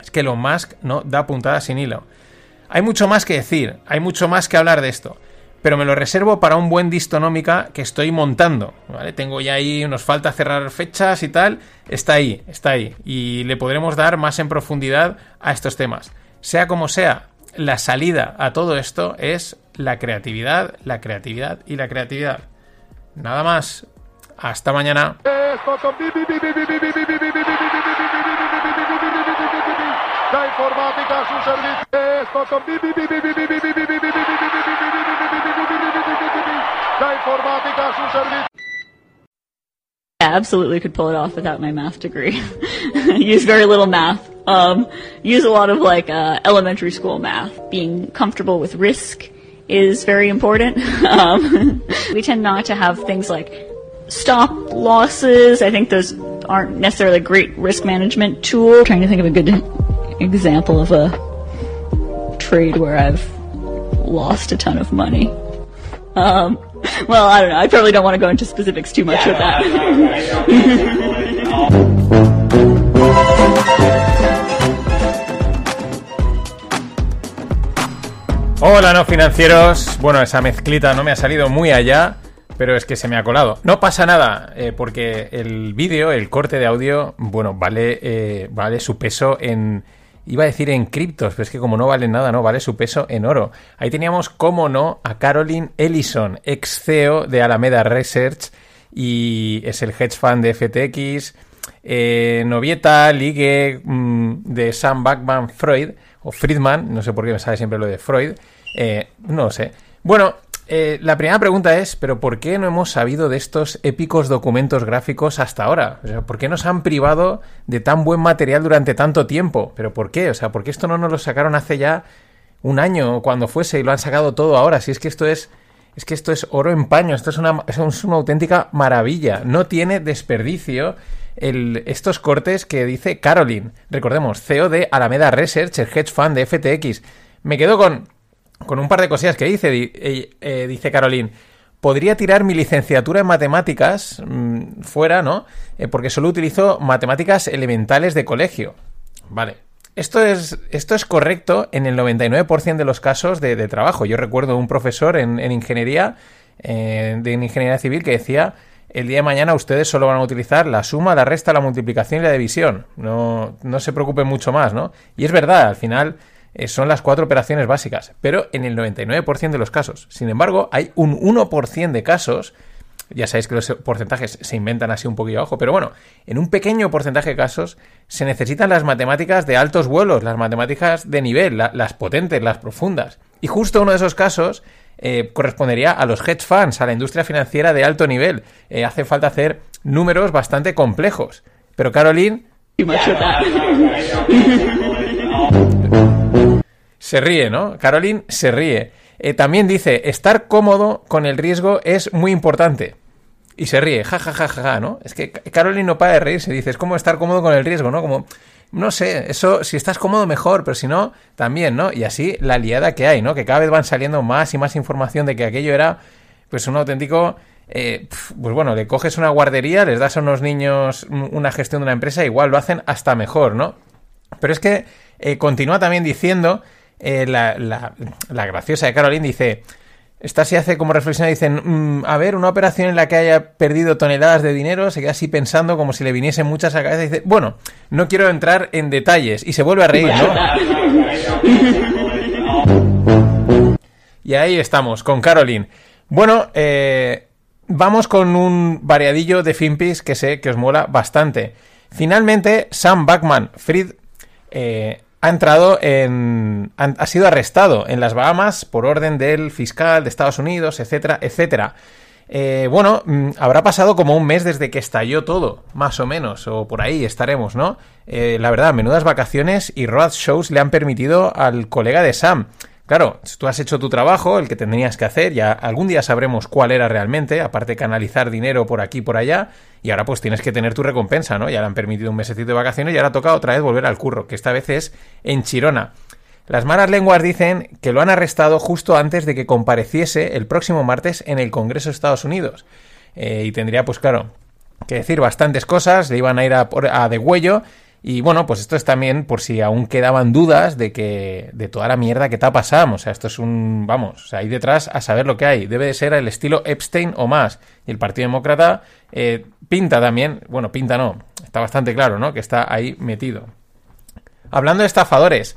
Es que Elon Musk no da puntada sin hilo. Hay mucho más que decir, hay mucho más que hablar de esto pero me lo reservo para un buen distonómica que estoy montando, ¿vale? Tengo ya ahí, nos falta cerrar fechas y tal, está ahí, está ahí, y le podremos dar más en profundidad a estos temas. Sea como sea, la salida a todo esto es la creatividad, la creatividad y la creatividad. Nada más. Hasta mañana. La informática. Servicio. Absolutely could pull it off without my math degree. use very little math. Um, use a lot of like uh, elementary school math. Being comfortable with risk is very important. Um, we tend not to have things like stop losses. I think those aren't necessarily a great risk management tool. I'm trying to think of a good example of a trade where I've lost a ton of money. Um, well, I don't know. I probably don't want to go into specifics too much with that. Hola, no financieros. Bueno, esa mezclita no me ha salido muy allá, pero es que se me ha colado. No pasa nada, eh, porque el vídeo, el corte de audio, bueno, vale, eh, vale su peso en, Iba a decir en criptos, pero es que como no vale nada, no vale su peso en oro. Ahí teníamos, como no, a Caroline Ellison, ex CEO de Alameda Research y es el hedge fund de FTX. Eh, novieta, ligue mm, de Sam Backman Freud, o Friedman, no sé por qué me sale siempre lo de Freud, eh, no lo sé. Bueno, eh, la primera pregunta es, ¿pero por qué no hemos sabido de estos épicos documentos gráficos hasta ahora? O sea, ¿por qué nos han privado de tan buen material durante tanto tiempo? ¿Pero por qué? O sea, ¿por qué esto no nos lo sacaron hace ya un año o cuando fuese y lo han sacado todo ahora? Si es que esto es... Es que esto es oro en paño, esto es una, es una auténtica maravilla. No tiene desperdicio estos cortes que dice Caroline. Recordemos, CEO de Alameda Research, el hedge fund de FTX. Me quedo con, con un par de cosillas que dice, eh, eh, dice Caroline. Podría tirar mi licenciatura en matemáticas mm, fuera, ¿no? Eh, porque solo utilizo matemáticas elementales de colegio. Vale. Esto es, esto es correcto en el 99% de los casos de, trabajo. Yo recuerdo un profesor en, ingeniería, de ingeniería civil, que decía el día de mañana ustedes solo van a utilizar la suma, la resta, la multiplicación y la división. No, no se preocupen mucho más, ¿no? Y es verdad, al final eh, son las cuatro operaciones básicas, pero en el 99% de los casos. Sin embargo, hay un 1% de casos ya sabéis que los porcentajes se inventan así un poquillo abajo, pero bueno, en un pequeño porcentaje de casos se necesitan las matemáticas de altos vuelos, las matemáticas de nivel, las potentes, las profundas. Y justo uno de esos casos eh, correspondería a los hedge funds, a la industria financiera de alto nivel. Eh, hace falta hacer números bastante complejos. Pero Caroline... se ríe, ¿no? Caroline se ríe. Eh, también dice, estar cómodo con el riesgo es muy importante. Y se ríe, ja, ja, ja, ja, ¿no? Es que Caroline no para de reírse, dice, es como estar cómodo con el riesgo, ¿no? Como, no sé, eso, si estás cómodo mejor, pero si no, también, ¿no? Y así la liada que hay, ¿no? Que cada vez van saliendo más y más información de que aquello era, pues, un auténtico... Eh, pues bueno, le coges una guardería, les das a unos niños una gestión de una empresa, igual lo hacen hasta mejor, ¿no? Pero es que eh, continúa también diciendo eh, la, graciosa de Caroline dice, esta se hace como reflexión, dicen, mm, a ver, una operación en la que haya perdido toneladas de dinero, se queda así pensando como si le viniesen muchas a la cabeza y dice, bueno, no quiero entrar en detalles y se vuelve a reír, ¿no? y ahí estamos, con Caroline. Bueno, eh, vamos con un variadillo de Finpis que sé que os mola bastante. Finalmente, Sam Backman Fried eh, ha entrado en. ha sido arrestado en las Bahamas por orden del fiscal de Estados Unidos, etcétera, etcétera. Eh, bueno, mm, habrá pasado como un mes desde que estalló todo, más o menos, o por ahí estaremos, ¿no? Eh, la verdad, menudas vacaciones y road shows le han permitido al colega de Sam Claro, tú has hecho tu trabajo, el que tenías que hacer, ya algún día sabremos cuál era realmente, aparte de canalizar dinero por aquí y por allá, y ahora pues tienes que tener tu recompensa, ¿no? Ya le han permitido un mesecito de vacaciones y ahora toca otra vez volver al curro, que esta vez es en Chirona. Las malas lenguas dicen que lo han arrestado justo antes de que compareciese el próximo martes en el Congreso de Estados Unidos. Eh, y tendría, pues claro, que decir bastantes cosas, le iban a ir a, a degüello y bueno, pues esto es también por si aún quedaban dudas de que de toda la mierda que te ha. O sea, esto es un, vamos, o sea, ahí detrás a saber lo que hay. Debe de ser el estilo Epstein o más. Y el Partido Demócrata eh, pinta también, bueno, pinta no, está bastante claro, ¿no? Que está ahí metido. Hablando de estafadores,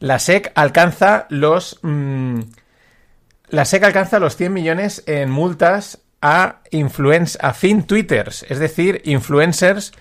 la SEC alcanza los... Mm, la SEC alcanza los 100 millones en multas a a fin twitters, es decir, influencers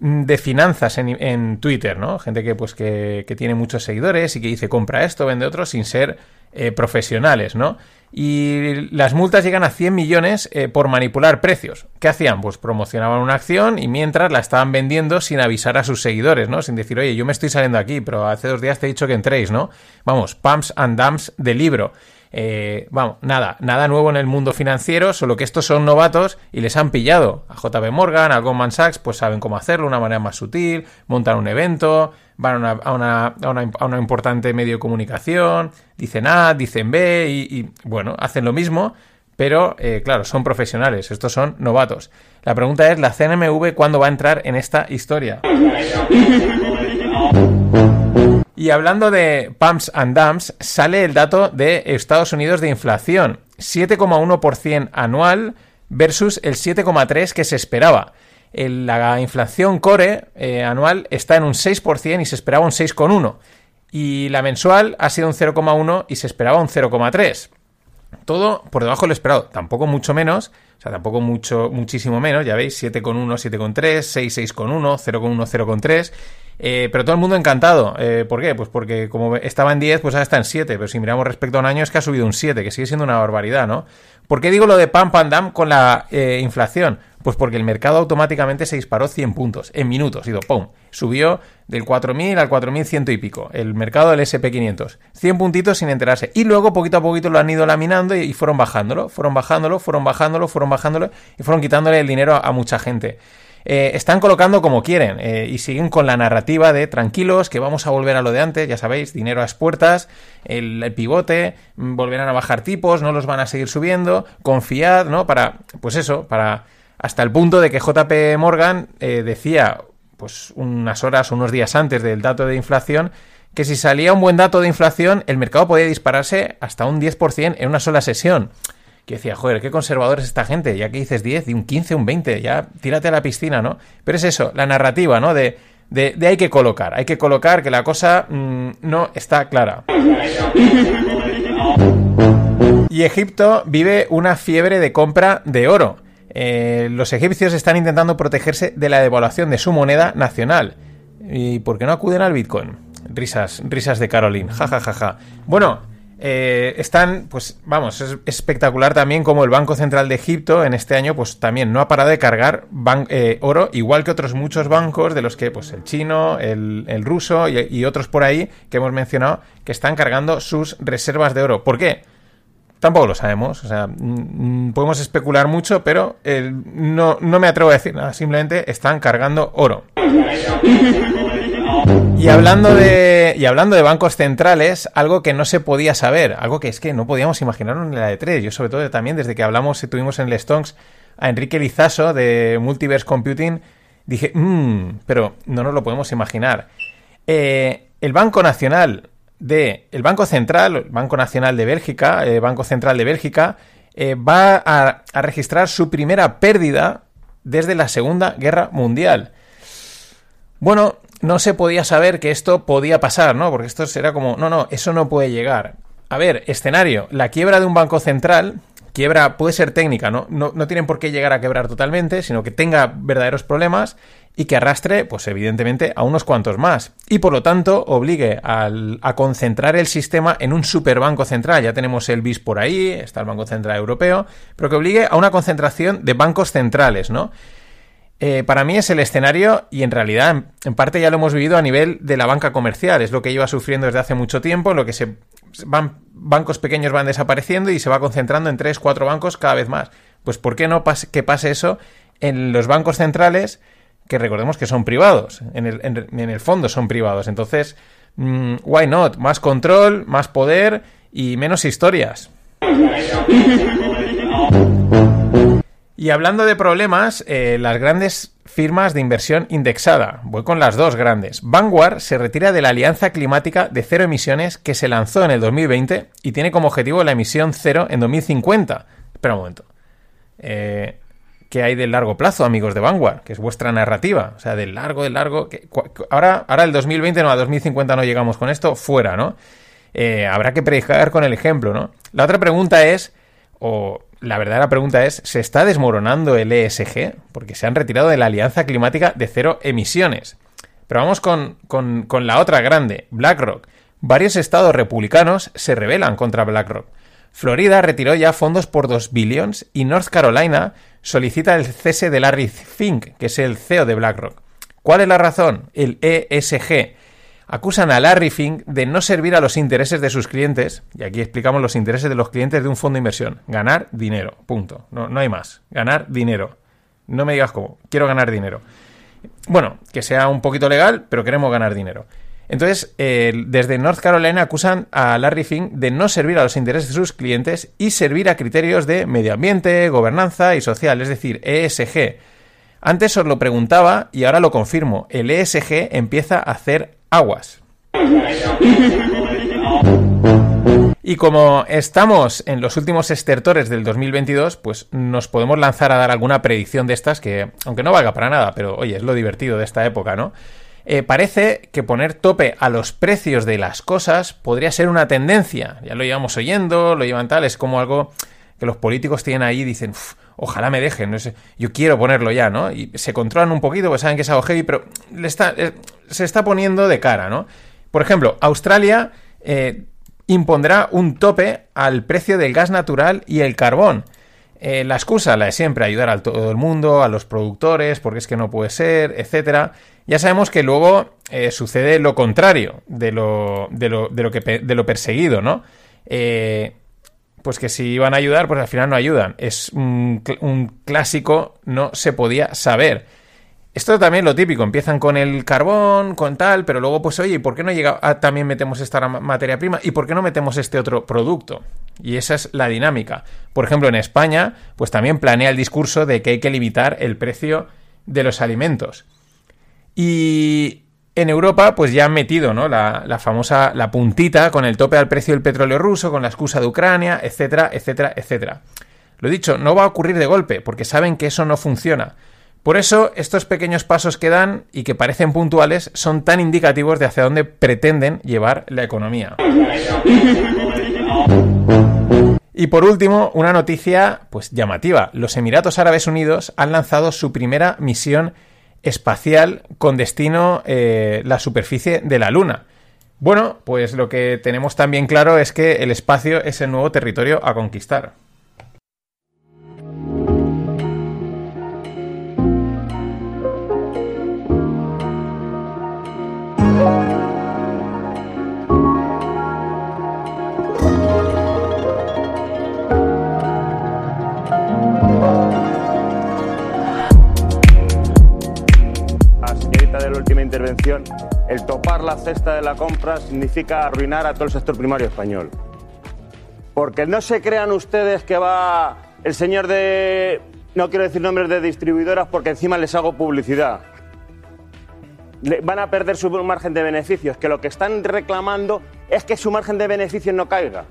de finanzas en, Twitter, ¿no? Gente que, pues, que, tiene muchos seguidores y que dice compra esto, vende otro, sin ser eh, profesionales, ¿no? Y las multas llegan a 100 millones eh, por manipular precios. ¿Qué hacían? Pues promocionaban una acción y mientras la estaban vendiendo sin avisar a sus seguidores, ¿no? Sin decir, oye, yo me estoy saliendo aquí, pero hace dos días te he dicho que entréis, ¿no? Vamos, pumps and dumps de libro. Eh, vamos, nada, nada nuevo en el mundo financiero, solo que estos son novatos y les han pillado. A JB Morgan, a Goldman Sachs, pues saben cómo hacerlo de una manera más sutil, montan un evento, van a una, a una, importante medio de comunicación, dicen A, dicen B y, bueno, hacen lo mismo, pero eh, claro, son profesionales, estos son novatos. La pregunta es, ¿la CNMV cuándo va a entrar en esta historia? Y hablando de pumps and dumps, sale el dato de Estados Unidos de inflación, 7,1% anual versus el 7,3% que se esperaba. la inflación core eh, anual está en un 6% y se esperaba un 6,1%. Y la mensual ha sido un 0,1 y se esperaba un 0,3. Todo por debajo de lo esperado. Tampoco mucho menos. O sea, tampoco mucho, muchísimo menos. Ya veis, 7,1, 7,3, 6, 6,1, 0,1, 0,3. Eh, pero todo el mundo encantado. Eh, ¿Por qué? Pues porque como estaba en 10, pues ahora está en 7. Pero si miramos respecto a un año es que ha subido un 7, que sigue siendo una barbaridad, ¿no? ¿Por qué digo lo de pam pam dam con la eh, inflación? Pues porque el mercado automáticamente se disparó 100 puntos en minutos. Y ¡pum! Subió del 4.000 al 4.100 y pico. El mercado del SP500. 100 puntitos sin enterarse. Y luego poquito a poquito lo han ido laminando y, fueron bajándolo. Fueron bajándolo, fueron bajándolo, fueron bajándolo y fueron quitándole el dinero a mucha gente. Eh, están colocando como quieren eh, y siguen con la narrativa de tranquilos, que vamos a volver a lo de antes, ya sabéis, dinero a las puertas, el, pivote, mm, volverán a bajar tipos, no los van a seguir subiendo, confiad, ¿no? Para, pues eso, para hasta el punto de que JP Morgan eh, decía, pues unas horas, unos días antes del dato de inflación, que si salía un buen dato de inflación, el mercado podía dispararse hasta un 10% en una sola sesión que decía, joder, qué conservador es esta gente, ya que dices 10, de un 15, un 20, ya tírate a la piscina, ¿no? Pero es eso, la narrativa, ¿no? De, de, hay que colocar, hay que colocar que la cosa mm, no está clara. Y Egipto vive una fiebre de compra de oro. Eh, los egipcios están intentando protegerse de la devaluación de su moneda nacional. ¿Y por qué no acuden al Bitcoin? Risas, risas de Caroline. Ja, ja, ja, ja. Bueno, eh, están, pues vamos, es espectacular también como el Banco Central de Egipto en este año, pues también no ha parado de cargar eh, oro, igual que otros muchos bancos de los que, pues el chino, el, ruso y, otros por ahí que hemos mencionado, que están cargando sus reservas de oro. ¿Por qué? Tampoco lo sabemos, o sea, podemos especular mucho, pero no, no me atrevo a decir nada, simplemente están cargando oro. Y hablando de y hablando de bancos centrales, algo que no se podía saber, algo que es que no podíamos imaginar en la de 3 Yo sobre todo también desde que hablamos y tuvimos en el Stonks a Enrique Lizaso de Multiverse Computing, dije, mmm, pero no nos lo podemos imaginar. Eh, el Banco Nacional de el Banco Central, el Banco Nacional de Bélgica, el Banco Central de Bélgica eh, va a registrar su primera pérdida desde la Segunda Guerra Mundial. Bueno, no se podía saber que esto podía pasar, ¿no? Porque esto será como, no, no, eso no puede llegar. A ver, escenario, la quiebra de un banco central, quiebra puede ser técnica, ¿no? No, no tienen por qué llegar a quebrar totalmente, sino que tenga verdaderos problemas y que arrastre, pues evidentemente, a unos cuantos más. Y por lo tanto, obligue a concentrar el sistema en un superbanco central. Ya tenemos el BIS por ahí, está el Banco Central Europeo, pero que obligue a una concentración de bancos centrales, ¿no? Eh, para mí es el escenario y en realidad en parte ya lo hemos vivido a nivel de la banca comercial. Es lo que lleva sufriendo desde hace mucho tiempo, lo que se van bancos pequeños van desapareciendo y se va concentrando en tres, cuatro bancos cada vez más. Pues ¿por qué no que pase eso en los bancos centrales que recordemos que son privados? En el, en, el fondo son privados. Entonces, mm, why not? Más control, más poder y menos historias. Y hablando de problemas, eh, las grandes firmas de inversión indexada. Voy con las dos grandes. Vanguard se retira de la Alianza Climática de Cero Emisiones que se lanzó en el 2020 y tiene como objetivo la emisión cero en 2050. Espera un momento. Eh, ¿Qué hay del largo plazo, amigos de Vanguard? Que es vuestra narrativa. O sea, del largo, del largo. Ahora, ahora el 2020 no, a 2050 no llegamos con esto, fuera, ¿no? Eh, habrá que predicar con el ejemplo, ¿no? La otra pregunta es, o la verdadera pregunta es, ¿se está desmoronando el ESG? Porque se han retirado de la Alianza Climática de Cero Emisiones. Pero vamos con, la otra grande, BlackRock. Varios estados republicanos se rebelan contra BlackRock. Florida retiró ya fondos por 2 billones y North Carolina solicita el cese de Larry Fink, que es el CEO de BlackRock. ¿Cuál es la razón? El ESG acusan a Larry Fink de no servir a los intereses de sus clientes, y aquí explicamos los intereses de los clientes de un fondo de inversión. Ganar dinero, punto. No, no hay más. Ganar dinero. No me digas cómo. Quiero ganar dinero. Bueno, que sea un poquito legal, pero queremos ganar dinero. Entonces, desde North Carolina acusan a Larry Fink de no servir a los intereses de sus clientes y servir a criterios de medio ambiente, gobernanza y social, es decir, ESG. Antes os lo preguntaba y ahora lo confirmo. El ESG empieza a hacer aguas. Y como estamos en los últimos estertores del 2022, pues nos podemos lanzar a dar alguna predicción de estas que, aunque no valga para nada, pero oye, es lo divertido de esta época, ¿no? Eh, parece que poner tope a los precios de las cosas podría ser una tendencia. Ya lo llevamos oyendo, lo llevan tal, es como algo que los políticos tienen ahí y dicen, ojalá me dejen, yo quiero ponerlo ya, ¿no? Y se controlan un poquito, pues saben que es algo heavy, pero le está, eh, se está poniendo de cara, ¿no? Por ejemplo, Australia eh, impondrá un tope al precio del gas natural y el carbón. Eh, la excusa, la de siempre, ayudar a todo el mundo, a los productores, porque es que no puede ser, etcétera. Ya sabemos que luego sucede lo contrario de lo, de lo, de lo, que, de lo perseguido, ¿no? Eh, pues que si iban a ayudar, pues al final no ayudan. Es un, clásico, no se podía saber. Esto también lo típico, empiezan con el carbón, con tal, pero luego pues oye, ¿por qué no llega a, también metemos esta materia prima? ¿Y por qué no metemos este otro producto? Y esa es la dinámica. Por ejemplo, en España, pues también planea el discurso de que hay que limitar el precio de los alimentos. Y en Europa, pues ya han metido, ¿no? La, la, famosa, la puntita con el tope al precio del petróleo ruso, con la excusa de Ucrania, etcétera, etcétera, etcétera. Lo dicho, no va a ocurrir de golpe, porque saben que eso no funciona. Por eso, estos pequeños pasos que dan y que parecen puntuales son tan indicativos de hacia dónde pretenden llevar la economía. Y por último, una noticia pues llamativa. Los Emiratos Árabes Unidos han lanzado su primera misión espacial con destino eh, la superficie de la Luna. Bueno, pues lo que tenemos también claro es que el espacio es el nuevo territorio a conquistar. Intervención, el topar la cesta de la compra significa arruinar a todo el sector primario español. Porque no se crean ustedes que va el señor de... No quiero decir nombres de distribuidoras porque encima les hago publicidad. van a perder su margen de beneficios, que lo que están reclamando es que su margen de beneficios no caiga.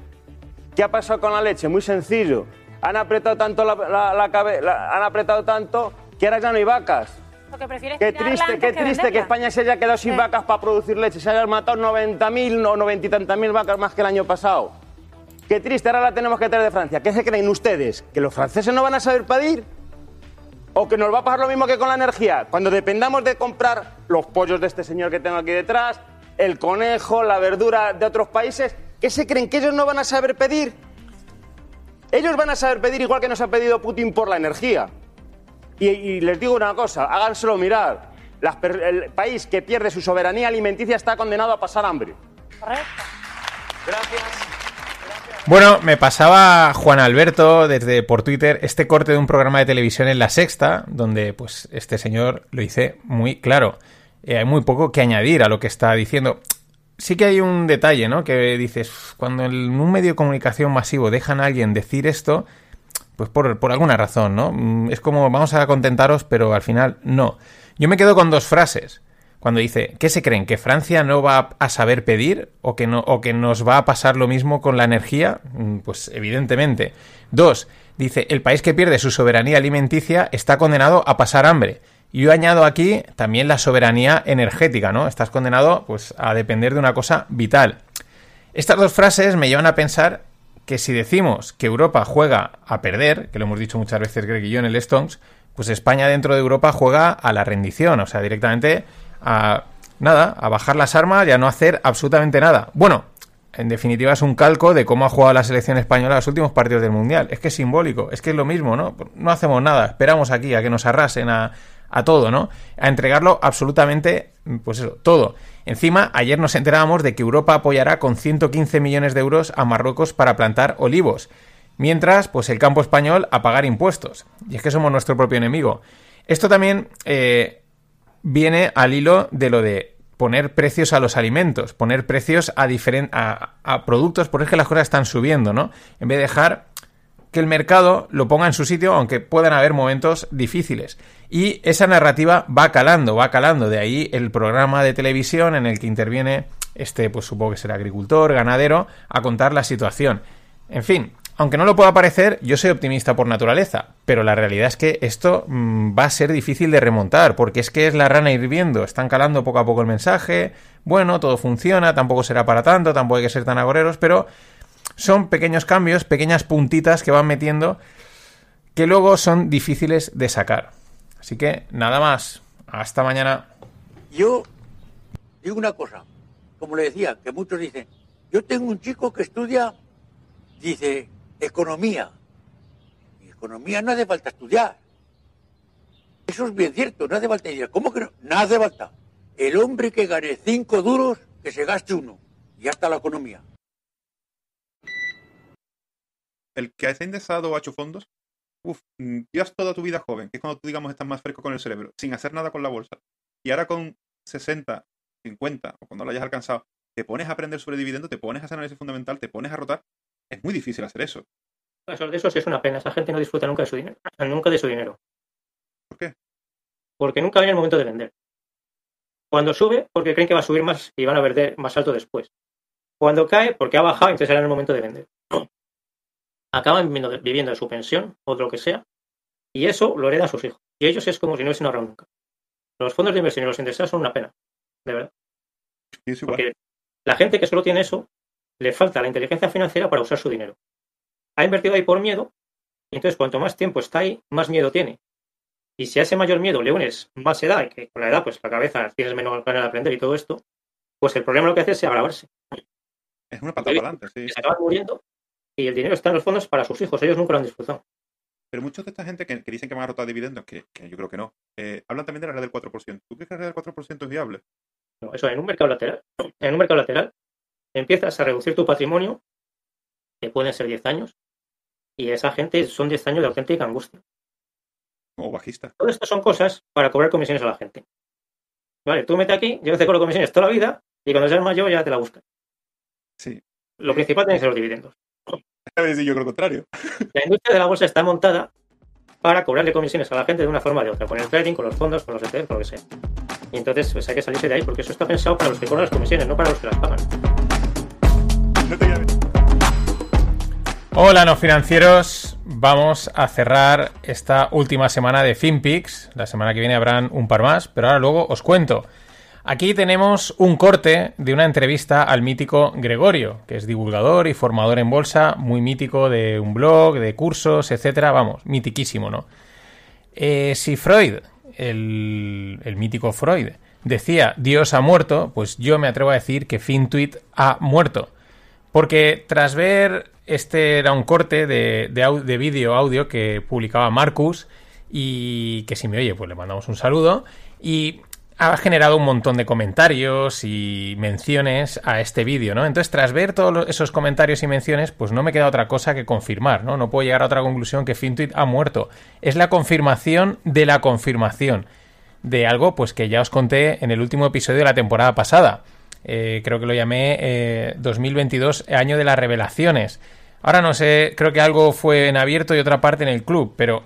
¿Qué ha pasado con la leche? Muy sencillo. Han apretado tanto la, han apretado tanto que ahora ya no hay vacas qué triste, qué triste que España se haya quedado sin vacas para producir leche. Se hayan matado 90.000 o 90 y tantas mil vacas más que el año pasado. Qué triste, ahora la tenemos que traer de Francia. ¿Qué se creen ustedes? ¿Que los franceses no van a saber pedir? ¿O que nos va a pasar lo mismo que con la energía? Cuando dependamos de comprar los pollos de este señor que tengo aquí detrás, el conejo, la verdura de otros países, ¿qué se creen? ¿Que ellos no van a saber pedir? Ellos van a saber pedir igual que nos ha pedido Putin por la energía. Y, les digo una cosa, háganselo mirar. el país que pierde su soberanía alimenticia está condenado a pasar hambre. Correcto. Gracias. Bueno, me pasaba Juan Alberto desde por Twitter este corte de un programa de televisión en La Sexta, donde pues este señor lo dice muy claro. Eh, hay muy poco que añadir a lo que está diciendo. Sí que hay un detalle, ¿no? Que dices, cuando en un medio de comunicación masivo dejan a alguien decir esto, pues por, por, alguna razón, ¿no? Mm, es como vamos a contentaros, pero al final no. Yo me quedo con dos frases. Cuando dice, ¿qué se creen? ¿Que Francia no va a saber pedir? ¿O que, no, o que nos va a pasar lo mismo con la energía? Mm, pues evidentemente. Dos, dice, el país que pierde su soberanía alimenticia está condenado a pasar hambre. Y yo añado aquí también la soberanía energética, ¿no? Estás condenado pues a depender de una cosa vital. Estas dos frases me llevan a pensar que si decimos que Europa juega a perder, que lo hemos dicho muchas veces Greg y yo en el Stones, pues España dentro de Europa juega a la rendición, o sea, directamente a nada, a bajar las armas y a no hacer absolutamente nada. Bueno, en definitiva es un calco de cómo ha jugado la selección española los últimos partidos del Mundial. Es que es simbólico, es que es lo mismo, ¿no? No hacemos nada, esperamos aquí a que nos arrasen a, a todo, ¿no? A entregarlo absolutamente, pues eso, todo. Encima, ayer nos enterábamos de que Europa apoyará con 115 millones de euros a Marruecos para plantar olivos. Mientras, pues el campo español a pagar impuestos. Y es que somos nuestro propio enemigo. Esto también eh, viene al hilo de lo de poner precios a los alimentos, poner precios a, a, a productos, porque es que las cosas están subiendo, ¿no? En vez de dejar que el mercado lo ponga en su sitio, aunque puedan haber momentos difíciles. Y esa narrativa va calando, va calando. De ahí el programa de televisión en el que interviene este pues supongo que será agricultor, ganadero, a contar la situación. En fin, aunque no lo pueda parecer, yo soy optimista por naturaleza, pero la realidad es que esto mm, va a ser difícil de remontar, porque es que es la rana hirviendo, están calando poco a poco el mensaje, bueno, todo funciona, tampoco será para tanto, tampoco hay que ser tan agoreros, pero son pequeños cambios, pequeñas puntitas que van metiendo que luego son difíciles de sacar. Así que nada más, hasta mañana. Yo digo una cosa, como le decía, que muchos dicen, yo tengo un chico que estudia, dice, economía. Y economía no hace falta estudiar. Eso es bien cierto, no hace falta estudiar. ¿Cómo que no? No hace falta. El hombre que gane cinco duros, que se gaste uno. Y ya está la economía. El que ha indexado o ha hecho fondos, uff, llevas toda tu vida joven, que es cuando tú, digamos, estás más fresco con el cerebro, sin hacer nada con la bolsa. Y ahora con 60, 50, o cuando lo hayas alcanzado, te pones a aprender sobre dividendo, te pones a hacer análisis fundamental, te pones a rotar, es muy difícil hacer eso. Eso eso sí es una pena. Esa gente no disfruta nunca de su dinero. Nunca de su dinero. ¿Por qué? Porque nunca viene el momento de vender. Cuando sube, porque creen que va a subir más y van a vender más alto después. Cuando cae, porque ha bajado, entonces será el momento de vender. Acaban viviendo, de su pensión o de lo que sea, y eso lo heredan sus hijos. Y ellos es como si no hubiesen ahorrado nunca. Los fondos de inversión y los indexados son una pena, de verdad. Porque la gente que solo tiene eso, le falta la inteligencia financiera para usar su dinero. Ha invertido ahí por miedo, y entonces cuanto más tiempo está ahí, más miedo tiene. Y si a ese mayor miedo le unes más edad, y que con la edad, pues la cabeza tienes menos ganas de aprender y todo esto, pues el problema lo que hace es agravarse. Es una patada para adelante, sí. Se acaban muriendo y el dinero está en los fondos para sus hijos, ellos nunca lo han disfrutado. Pero muchos de esta gente que, dicen que van a rotar dividendos, que, yo creo que no, eh, hablan también de la red del 4%. ¿Tú crees que la red del 4% es viable? No, eso en un mercado lateral. En un mercado lateral empiezas a reducir tu patrimonio, que pueden ser 10 años, y esa gente son 10 años de auténtica angustia. O bajista. Todo esto son cosas para cobrar comisiones a la gente. Vale, tú mete aquí, yo te cobro comisiones toda la vida, y cuando seas mayor ya te la buscas. Sí. Lo principal tienen que ser los dividendos. A ver si yo creo lo contrario. La industria de la bolsa está montada para cobrarle comisiones a la gente de una forma o de otra, con el trading, con los fondos, con los ETFs, con lo que sea. Y entonces pues, hay que salirse de ahí porque eso está pensado para los que cobran las comisiones, no para los que las pagan. Hola, no financieros. Vamos a cerrar esta última semana de FinPix. La semana que viene habrán un par más, pero ahora luego os cuento. Aquí tenemos un corte de una entrevista al mítico Gregorio, que es divulgador y formador en bolsa, muy mítico de un blog, de cursos, etcétera. Vamos, mitiquísimo, ¿no? Eh, si Freud, el, mítico Freud, decía Dios ha muerto, pues yo me atrevo a decir que FinTweet ha muerto. Porque tras ver, este era un corte de, de, de vídeo audio que publicaba Marcus y que si me oye, pues le mandamos un saludo. Y ha generado un montón de comentarios y menciones a este vídeo, ¿no? Entonces, tras ver todos esos comentarios y menciones, pues no me queda otra cosa que confirmar, ¿no? No puedo llegar a otra conclusión que FinTweet ha muerto. Es la confirmación de la confirmación de algo, pues que ya os conté en el último episodio de la temporada pasada. Eh, creo que lo llamé 2022, eh, año de las revelaciones. Ahora no sé, creo que algo fue en abierto y otra parte en el club, pero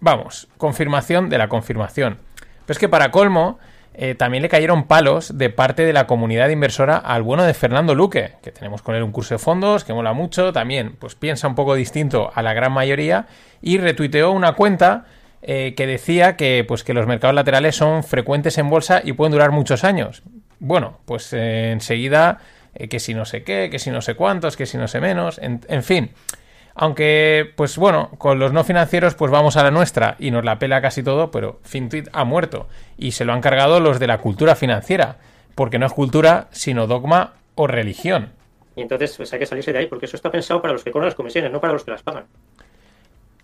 vamos, confirmación de la confirmación. Pero es que para colmo, eh, también le cayeron palos de parte de la comunidad inversora al bueno de Fernando Luque, que tenemos con él un curso de fondos que mola mucho, también pues piensa un poco distinto a la gran mayoría y retuiteó una cuenta eh, que decía que, pues, que los mercados laterales son frecuentes en bolsa y pueden durar muchos años. Bueno, pues eh, enseguida que si no sé qué, que si no sé cuántos, que si no sé menos, en fin. Aunque, pues bueno, con los no financieros, pues vamos a la nuestra y nos la pela casi todo, pero FinTweet ha muerto y se lo han cargado los de la cultura financiera, porque no es cultura, sino dogma o religión. Y entonces pues hay que salirse de ahí, porque eso está pensado para los que cobran las comisiones, no para los que las pagan.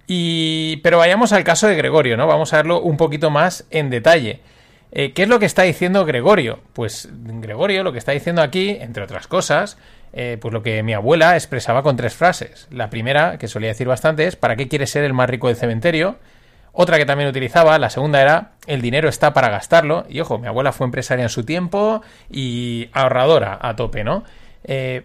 Y... Pero vayamos al caso de Gregorio, ¿no? Vamos a verlo un poquito más en detalle. Eh, ¿Qué es lo que está diciendo Gregorio? Pues Gregorio lo que está diciendo aquí, entre otras cosas, eh, pues lo que mi abuela expresaba con tres frases. La primera, que solía decir bastante, es ¿para qué quieres ser el más rico del cementerio? Otra que también utilizaba, la segunda era el dinero está para gastarlo. Y ojo, mi abuela fue empresaria en su tiempo y ahorradora a tope, ¿no? Eh,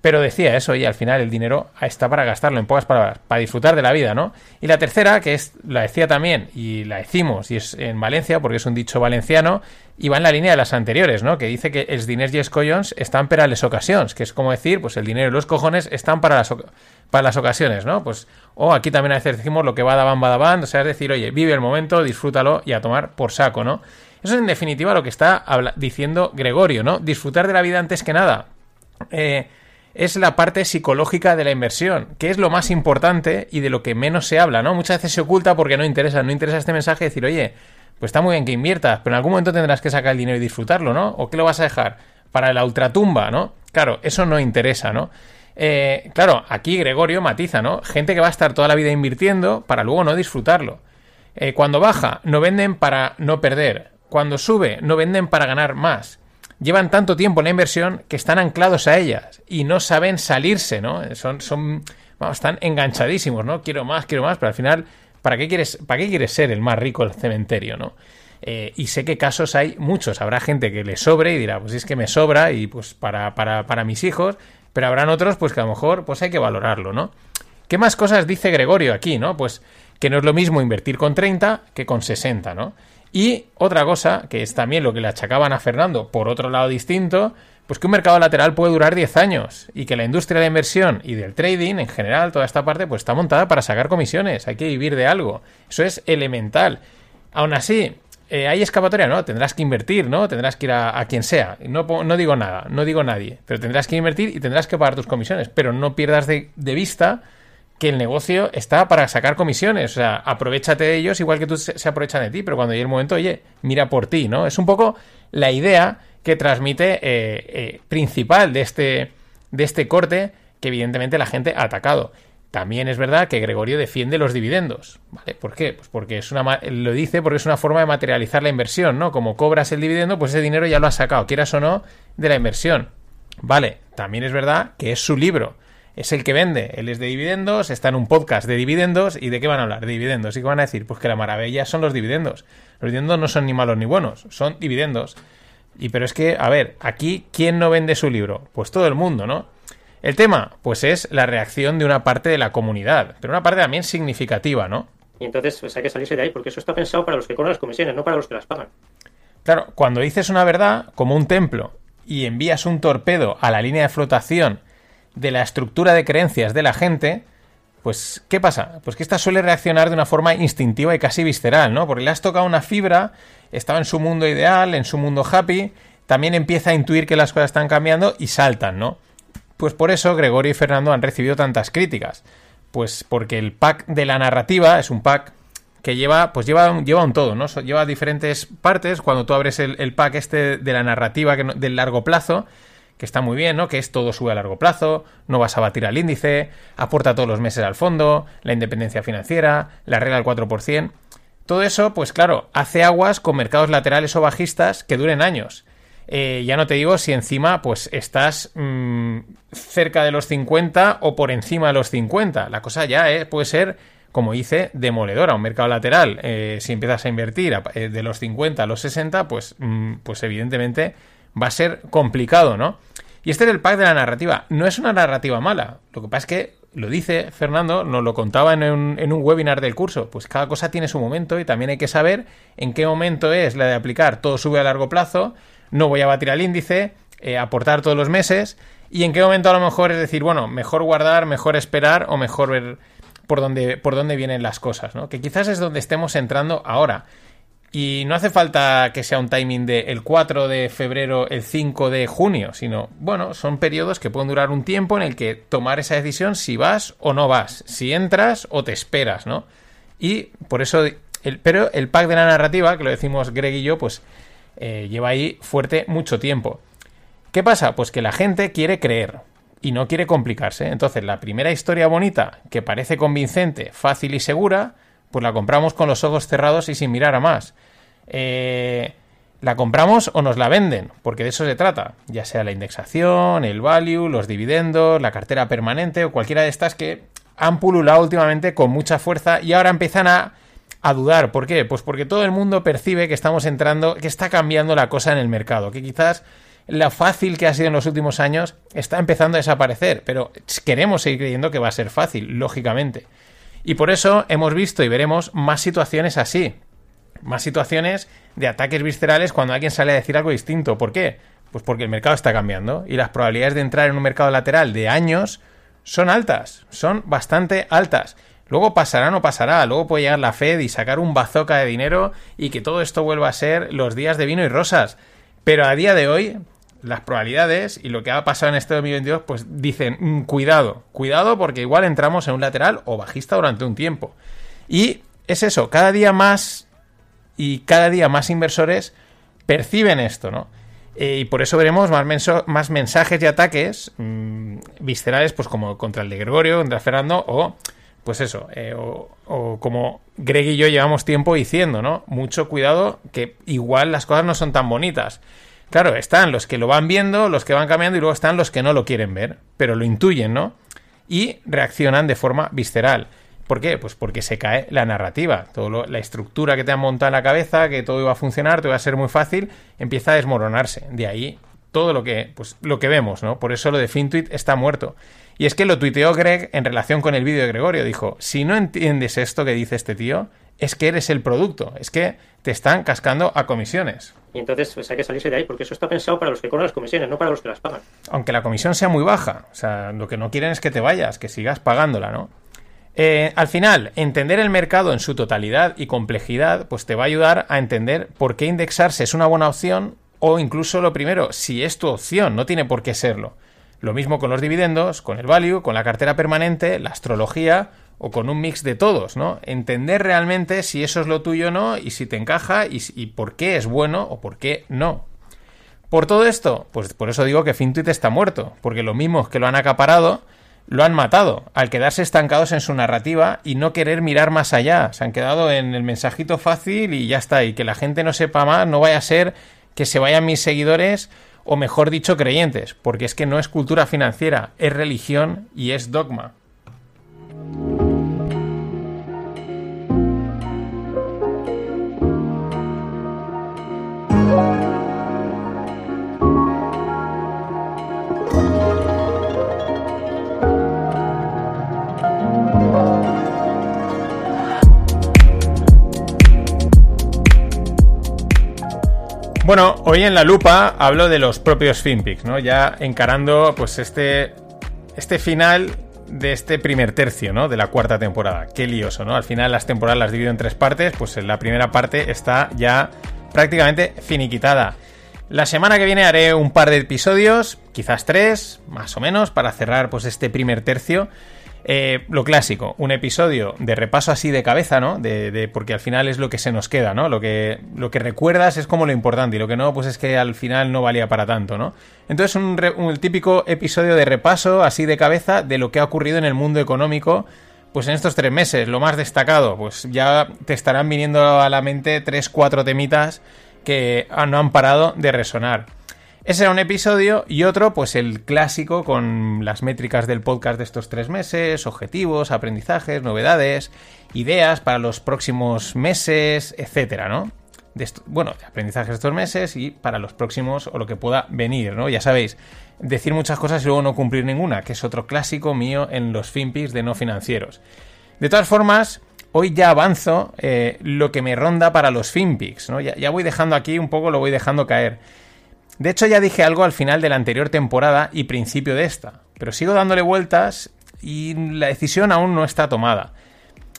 pero decía eso, y al final el dinero está para gastarlo, en pocas palabras, para disfrutar de la vida, ¿no? Y la tercera, que es, la decía también, y la decimos, y es en Valencia, porque es un dicho valenciano, y va en la línea de las anteriores, ¿no? Que dice que els diners y collons están para las ocasiones, que es como decir, pues el dinero y los cojones están para las, para las ocasiones, ¿no? Pues, o aquí también a veces decimos lo que va da van, va da van, o sea, es decir, oye, vive el momento, disfrútalo y a tomar por saco, ¿no? Eso es en definitiva lo que está diciendo Gregorio, ¿no? Disfrutar de la vida antes que nada. Eh, es la parte psicológica de la inversión, que es lo más importante y de lo que menos se habla, ¿no? Muchas veces se oculta porque no interesa, no interesa este mensaje decir, oye, pues está muy bien que inviertas, pero en algún momento tendrás que sacar el dinero y disfrutarlo, ¿no? ¿O qué lo vas a dejar? Para la ultratumba, ¿no? Claro, eso no interesa, ¿no? Eh, claro, aquí Gregorio matiza, ¿no? Gente que va a estar toda la vida invirtiendo para luego no disfrutarlo. Eh, cuando baja, no venden para no perder. Cuando sube, no venden para ganar más llevan tanto tiempo en la inversión que están anclados a ellas y no saben salirse, ¿no? Son, son, vamos, están enganchadísimos, ¿no? Quiero más, quiero más, pero al final, ¿para qué quieres, para qué quieres ser el más rico del cementerio, ¿no? Eh, y sé que casos hay muchos. Habrá gente que le sobre y dirá, pues es que me sobra y pues para, para, para mis hijos, pero habrán otros pues que a lo mejor pues hay que valorarlo, ¿no? ¿Qué más cosas dice Gregorio aquí, no? Pues que no es lo mismo invertir con 30 que con 60, ¿no? Y otra cosa, que es también lo que le achacaban a Fernando, por otro lado distinto, pues que un mercado lateral puede durar 10 años y que la industria de la inversión y del trading en general, toda esta parte, pues está montada para sacar comisiones, hay que vivir de algo. Eso es elemental. Aún así, eh, hay escapatoria, ¿no? Tendrás que invertir, ¿no? Tendrás que ir a, quien sea. No, no, digo nada, no digo nadie, pero tendrás que invertir y tendrás que pagar tus comisiones, pero no pierdas de, de vista que el negocio está para sacar comisiones. O sea, aprovechate de ellos igual que tú se, aprovechan de ti, pero cuando llegue el momento, oye, mira por ti, ¿no? Es un poco la idea que transmite eh, eh, principal de este, de este corte que evidentemente la gente ha atacado. También es verdad que Gregorio defiende los dividendos, ¿vale? ¿Por qué? Pues porque es una lo dice porque es una forma de materializar la inversión, ¿no? Como cobras el dividendo, pues ese dinero ya lo has sacado, quieras o no, de la inversión. Vale, también es verdad que es su libro es el que vende. Él es de dividendos, está en un podcast de dividendos. ¿Y de qué van a hablar? De dividendos. ¿Y qué van a decir? Pues que la maravilla son los dividendos. Los dividendos no son ni malos ni buenos, son dividendos. Y pero es que, a ver, aquí, ¿quién no vende su libro? Pues todo el mundo, ¿no? El tema, pues es la reacción de una parte de la comunidad, pero una parte también significativa, ¿no? Y entonces pues hay que salirse de ahí, porque eso está pensado para los que cobran las comisiones, no para los que las pagan. Claro, cuando dices una verdad, como un templo, y envías un torpedo a la línea de flotación de la estructura de creencias de la gente, pues, ¿qué pasa? Pues que esta suele reaccionar de una forma instintiva y casi visceral, ¿no? Porque le has tocado una fibra, estaba en su mundo ideal, en su mundo happy, también empieza a intuir que las cosas están cambiando y saltan, ¿no? Pues por eso Gregorio y Fernando han recibido tantas críticas. Pues porque el pack de la narrativa es un pack que lleva, pues lleva, lleva un todo, ¿no? Lleva diferentes partes. Cuando tú abres el, pack este de la narrativa del largo plazo, que está muy bien, ¿no? Que es todo sube a largo plazo, no vas a batir al índice, aporta todos los meses al fondo, la independencia financiera, la regla del 4%. Todo eso, pues claro, hace aguas con mercados laterales o bajistas que duren años. Eh, ya no te digo si encima pues estás mm, cerca de los 50 o por encima de los 50. La cosa ya eh, puede ser, como dice, demoledora. Un mercado lateral, eh, si empiezas a invertir de los 50 a los 60, pues, mm, pues evidentemente va a ser complicado, ¿no? Y este es el pack de la narrativa. No es una narrativa mala. Lo que pasa es que lo dice Fernando, nos lo contaba en un, en un, webinar del curso. Pues cada cosa tiene su momento y también hay que saber en qué momento es la de aplicar todo sube a largo plazo, no voy a batir al índice, eh, aportar todos los meses y en qué momento a lo mejor es decir, bueno, mejor guardar, mejor esperar o mejor ver por dónde, por dónde vienen las cosas, ¿no? Que quizás es donde estemos entrando ahora. Y no hace falta que sea un timing de el 4 de febrero, el 5 de junio, sino, bueno, son periodos que pueden durar un tiempo en el que tomar esa decisión si vas o no vas, si entras o te esperas, ¿no? Y por eso, el, pero el pack de la narrativa, que lo decimos Greg y yo, pues eh, lleva ahí fuerte mucho tiempo. ¿Qué pasa? Pues que la gente quiere creer y no quiere complicarse. Entonces, la primera historia bonita, que parece convincente, fácil y segura, pues la compramos con los ojos cerrados y sin mirar a más. Eh, ¿La compramos o nos la venden? Porque de eso se trata, ya sea la indexación, el value, los dividendos, la cartera permanente o cualquiera de estas que han pululado últimamente con mucha fuerza y ahora empiezan a, a dudar. ¿Por qué? Pues porque todo el mundo percibe que estamos entrando, que está cambiando la cosa en el mercado, que quizás lo fácil que ha sido en los últimos años está empezando a desaparecer, pero queremos seguir creyendo que va a ser fácil, lógicamente. Y por eso hemos visto y veremos más situaciones así. Más situaciones de ataques viscerales cuando alguien sale a decir algo distinto. ¿Por qué? Pues porque el mercado está cambiando y las probabilidades de entrar en un mercado lateral de años son altas, son bastante altas. Luego pasará o no pasará, luego puede llegar la Fed y sacar un bazooka de dinero y que todo esto vuelva a ser los días de vino y rosas. Pero a día de hoy, las probabilidades y lo que ha pasado en este 2022, pues dicen, mm, cuidado, cuidado porque igual entramos en un lateral o bajista durante un tiempo. Y es eso, cada día más y cada día más inversores perciben esto, ¿no? Eh, y por eso veremos más, más mensajes y ataques mm, viscerales, pues como contra el de Gregorio, contra Fernando, o pues eso, eh, o, o, como Greg y yo llevamos tiempo diciendo, ¿no? Mucho cuidado, que igual las cosas no son tan bonitas. Claro, están los que lo van viendo, los que van cambiando, y luego están los que no lo quieren ver, pero lo intuyen, ¿no? Y reaccionan de forma visceral. ¿Por qué? Pues porque se cae la narrativa. Todo la estructura que te han montado en la cabeza, que todo iba a funcionar, todo iba a ser muy fácil, empieza a desmoronarse. De ahí todo lo que, pues, lo que vemos, ¿no? Por eso lo de FinTweet está muerto. Y es que lo tuiteó Greg en relación con el vídeo de Gregorio. Dijo, si no entiendes esto que dice este tío, es que eres el producto, es que te están cascando a comisiones. Y entonces pues, hay que salirse de ahí, porque eso está pensado para los que cobran las comisiones, no para los que las pagan. Aunque la comisión sea muy baja, o sea, lo que no quieren es que te vayas, que sigas pagándola, ¿no? Eh, al final, entender el mercado en su totalidad y complejidad, pues te va a ayudar a entender por qué indexarse es una buena opción o incluso lo primero, si es tu opción, no tiene por qué serlo. Lo mismo con los dividendos, con el value, con la cartera permanente, la astrología o con un mix de todos, ¿no? Entender realmente si eso es lo tuyo o no y si te encaja y, y por qué es bueno o por qué no. Por todo esto, pues por eso digo que FinTwit está muerto, porque lo mismo que lo han acaparado, lo han matado, al quedarse estancados en su narrativa y no querer mirar más allá. Se han quedado en el mensajito fácil y ya está, y que la gente no sepa más, no vaya a ser que se vayan mis seguidores o mejor dicho creyentes, porque es que no es cultura financiera, es religión y es dogma. Bueno, hoy en la lupa hablo de los propios FinPix, ¿no? Ya encarando pues este, este final de este primer tercio, ¿no? De la cuarta temporada. Qué lioso, ¿no? Al final las temporadas las divido en tres partes, pues la primera parte está ya prácticamente finiquitada. La semana que viene haré un par de episodios, quizás tres, más o menos, para cerrar pues este primer tercio. Eh, lo clásico, un episodio de repaso así de cabeza, ¿no? De, porque al final es lo que se nos queda, ¿no? Lo que, lo que recuerdas es como lo importante y lo que no, pues es que al final no valía para tanto, ¿no? Entonces un, un típico episodio de repaso así de cabeza de lo que ha ocurrido en el mundo económico pues en estos tres meses, lo más destacado, pues ya te estarán viniendo a la mente tres, cuatro temitas que no han parado de resonar. Ese era un episodio y otro, pues el clásico con las métricas del podcast de estos tres meses, objetivos, aprendizajes, novedades, ideas para los próximos meses, etcétera, ¿no? De bueno, de aprendizajes de estos meses y para los próximos o lo que pueda venir, ¿no? Ya sabéis, decir muchas cosas y luego no cumplir ninguna, que es otro clásico mío en los FinPix de no financieros. De todas formas, hoy ya avanzo eh, lo que me ronda para los FinPix, ¿no? Ya, ya voy dejando aquí un poco, lo voy dejando caer. De hecho, ya dije algo al final de la anterior temporada y principio de esta, pero sigo dándole vueltas y la decisión aún no está tomada.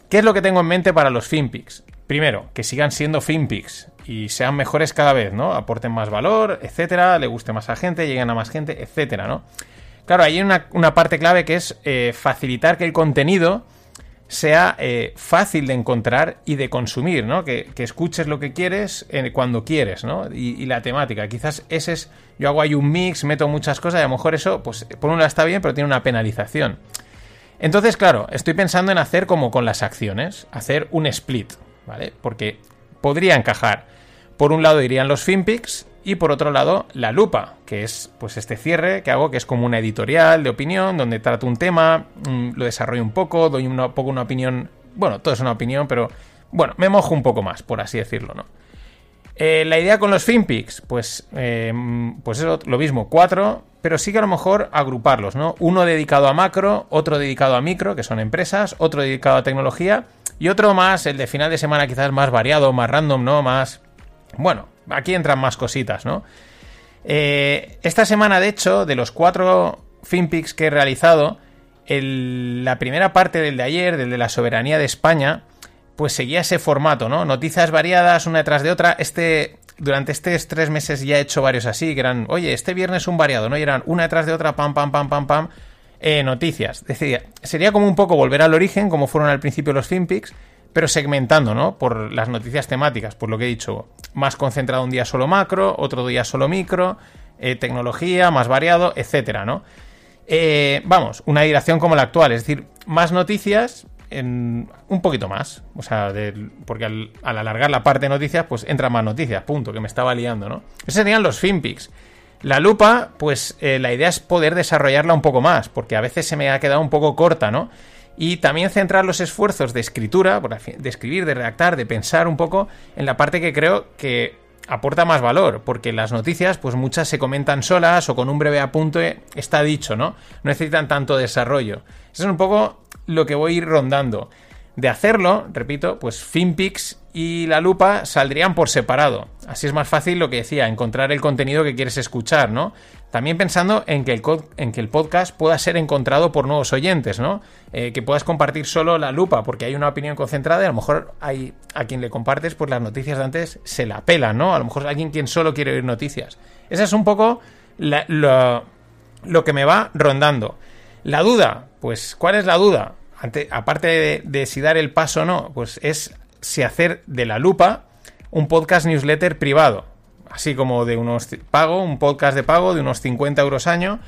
¿Qué es lo que tengo en mente para los FinPix? Primero, que sigan siendo FinPix y sean mejores cada vez, ¿no? Aporten más valor, etcétera, le guste más a gente, lleguen a más gente, etcétera, ¿no? Claro, hay una, una parte clave que es eh, facilitar que el contenido sea eh, fácil de encontrar y de consumir, ¿no? Que, escuches lo que quieres eh, cuando quieres, ¿no? Y, la temática. Quizás ese es. Yo hago ahí un mix, meto muchas cosas y a lo mejor eso, pues por un lado está bien, pero tiene una penalización. Entonces, claro, estoy pensando en hacer como con las acciones, hacer un split, ¿vale? Porque podría encajar. Por un lado irían los FinPix y por otro lado, la lupa, que es pues este cierre que hago, que es como una editorial de opinión, donde trato un tema, mm, lo desarrollo un poco, doy un poco una opinión. Bueno, todo es una opinión, pero bueno, me mojo un poco más, por así decirlo, ¿no? Eh, la idea con los FinPix, pues, eh, pues eso, lo mismo, cuatro, pero sí que a lo mejor agruparlos, ¿no? Uno dedicado a macro, otro dedicado a micro, que son empresas, otro dedicado a tecnología, y otro más, el de final de semana quizás más variado, más random, ¿no? Más... Bueno, aquí entran más cositas, ¿no? Eh, esta semana, de hecho, de los cuatro FinPix que he realizado, la primera parte del de ayer, del de la soberanía de España, pues seguía ese formato, ¿no? Noticias variadas una detrás de otra. Este, durante estos tres meses ya he hecho varios así, que eran, oye, este viernes un variado, ¿no? Y eran una detrás de otra, pam, pam, pam, pam, pam, eh, noticias. Decía, sería como un poco volver al origen, como fueron al principio los FinPix, pero segmentando, ¿no? Por las noticias temáticas, por lo que he dicho, más concentrado un día solo macro, otro día solo micro, eh, tecnología, más variado, etcétera, ¿no? Eh, vamos, una dirección como la actual, es decir, más noticias, en un poquito más. O sea, porque al, alargar la parte de noticias, pues entra más noticias, punto, que me estaba liando, ¿no? Esos serían los FinPix. La lupa, pues eh, la idea es poder desarrollarla un poco más, porque a veces se me ha quedado un poco corta, ¿no? Y también centrar los esfuerzos de escritura, de escribir, de redactar, de pensar un poco en la parte que creo que aporta más valor, porque las noticias, pues muchas se comentan solas o con un breve apunte está dicho, ¿no? No necesitan tanto desarrollo. Eso es un poco lo que voy a ir rondando. De hacerlo, repito, pues FinPix y la lupa saldrían por separado. Así es más fácil lo que decía, encontrar el contenido que quieres escuchar, ¿no? También pensando en que el, en que el podcast pueda ser encontrado por nuevos oyentes, ¿no? Eh, que puedas compartir solo la lupa, porque hay una opinión concentrada y a lo mejor hay a quien le compartes, pues las noticias de antes se la pelan, ¿no? A lo mejor alguien quien solo quiere oír noticias. Esa es un poco lo, lo que me va rondando. La duda, pues, ¿cuál es la duda? aparte de, si dar el paso o no, pues es si hacer de la lupa un podcast newsletter privado. Así como de unos pago, un podcast de pago de unos 50 euros año.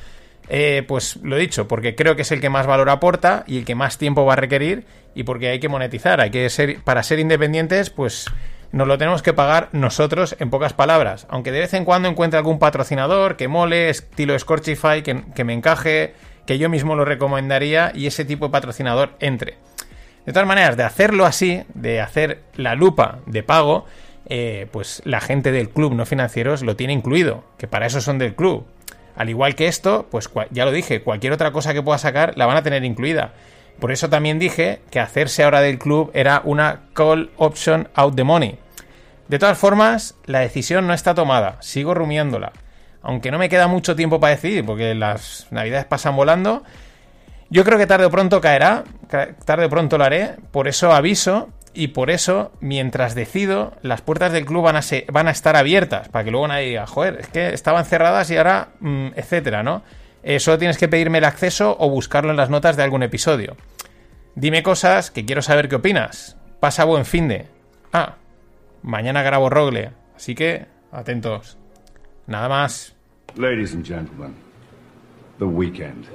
Eh, pues lo he dicho, porque creo que es el que más valor aporta y el que más tiempo va a requerir y porque hay que monetizar, hay que ser, para ser independientes, pues nos lo tenemos que pagar nosotros en pocas palabras. Aunque de vez en cuando encuentre algún patrocinador que mole, estilo Scorchify, que, que me encaje, que yo mismo lo recomendaría y ese tipo de patrocinador entre. De todas maneras, de hacerlo así, de hacer la lupa de pago, eh, pues la gente del club no financieros lo tiene incluido, que para eso son del club. Al igual que esto, pues ya lo dije, cualquier otra cosa que pueda sacar la van a tener incluida. Por eso también dije que hacerse ahora del club era una call option out the money. De todas formas, la decisión no está tomada, sigo rumiándola aunque no me queda mucho tiempo para decidir, porque las navidades pasan volando, yo creo que tarde o pronto caerá, tarde o pronto lo haré, por eso aviso y por eso, mientras decido, las puertas del club van a, van a estar abiertas, para que luego nadie diga, joder, es que estaban cerradas y ahora, mm, etcétera, ¿no? Eh, solo tienes que pedirme el acceso o buscarlo en las notas de algún episodio. Dime cosas que quiero saber qué opinas. Pasa buen fin de. Ah, mañana grabo Rogle, así que atentos. Nada más. Ladies and gentlemen, the weekend.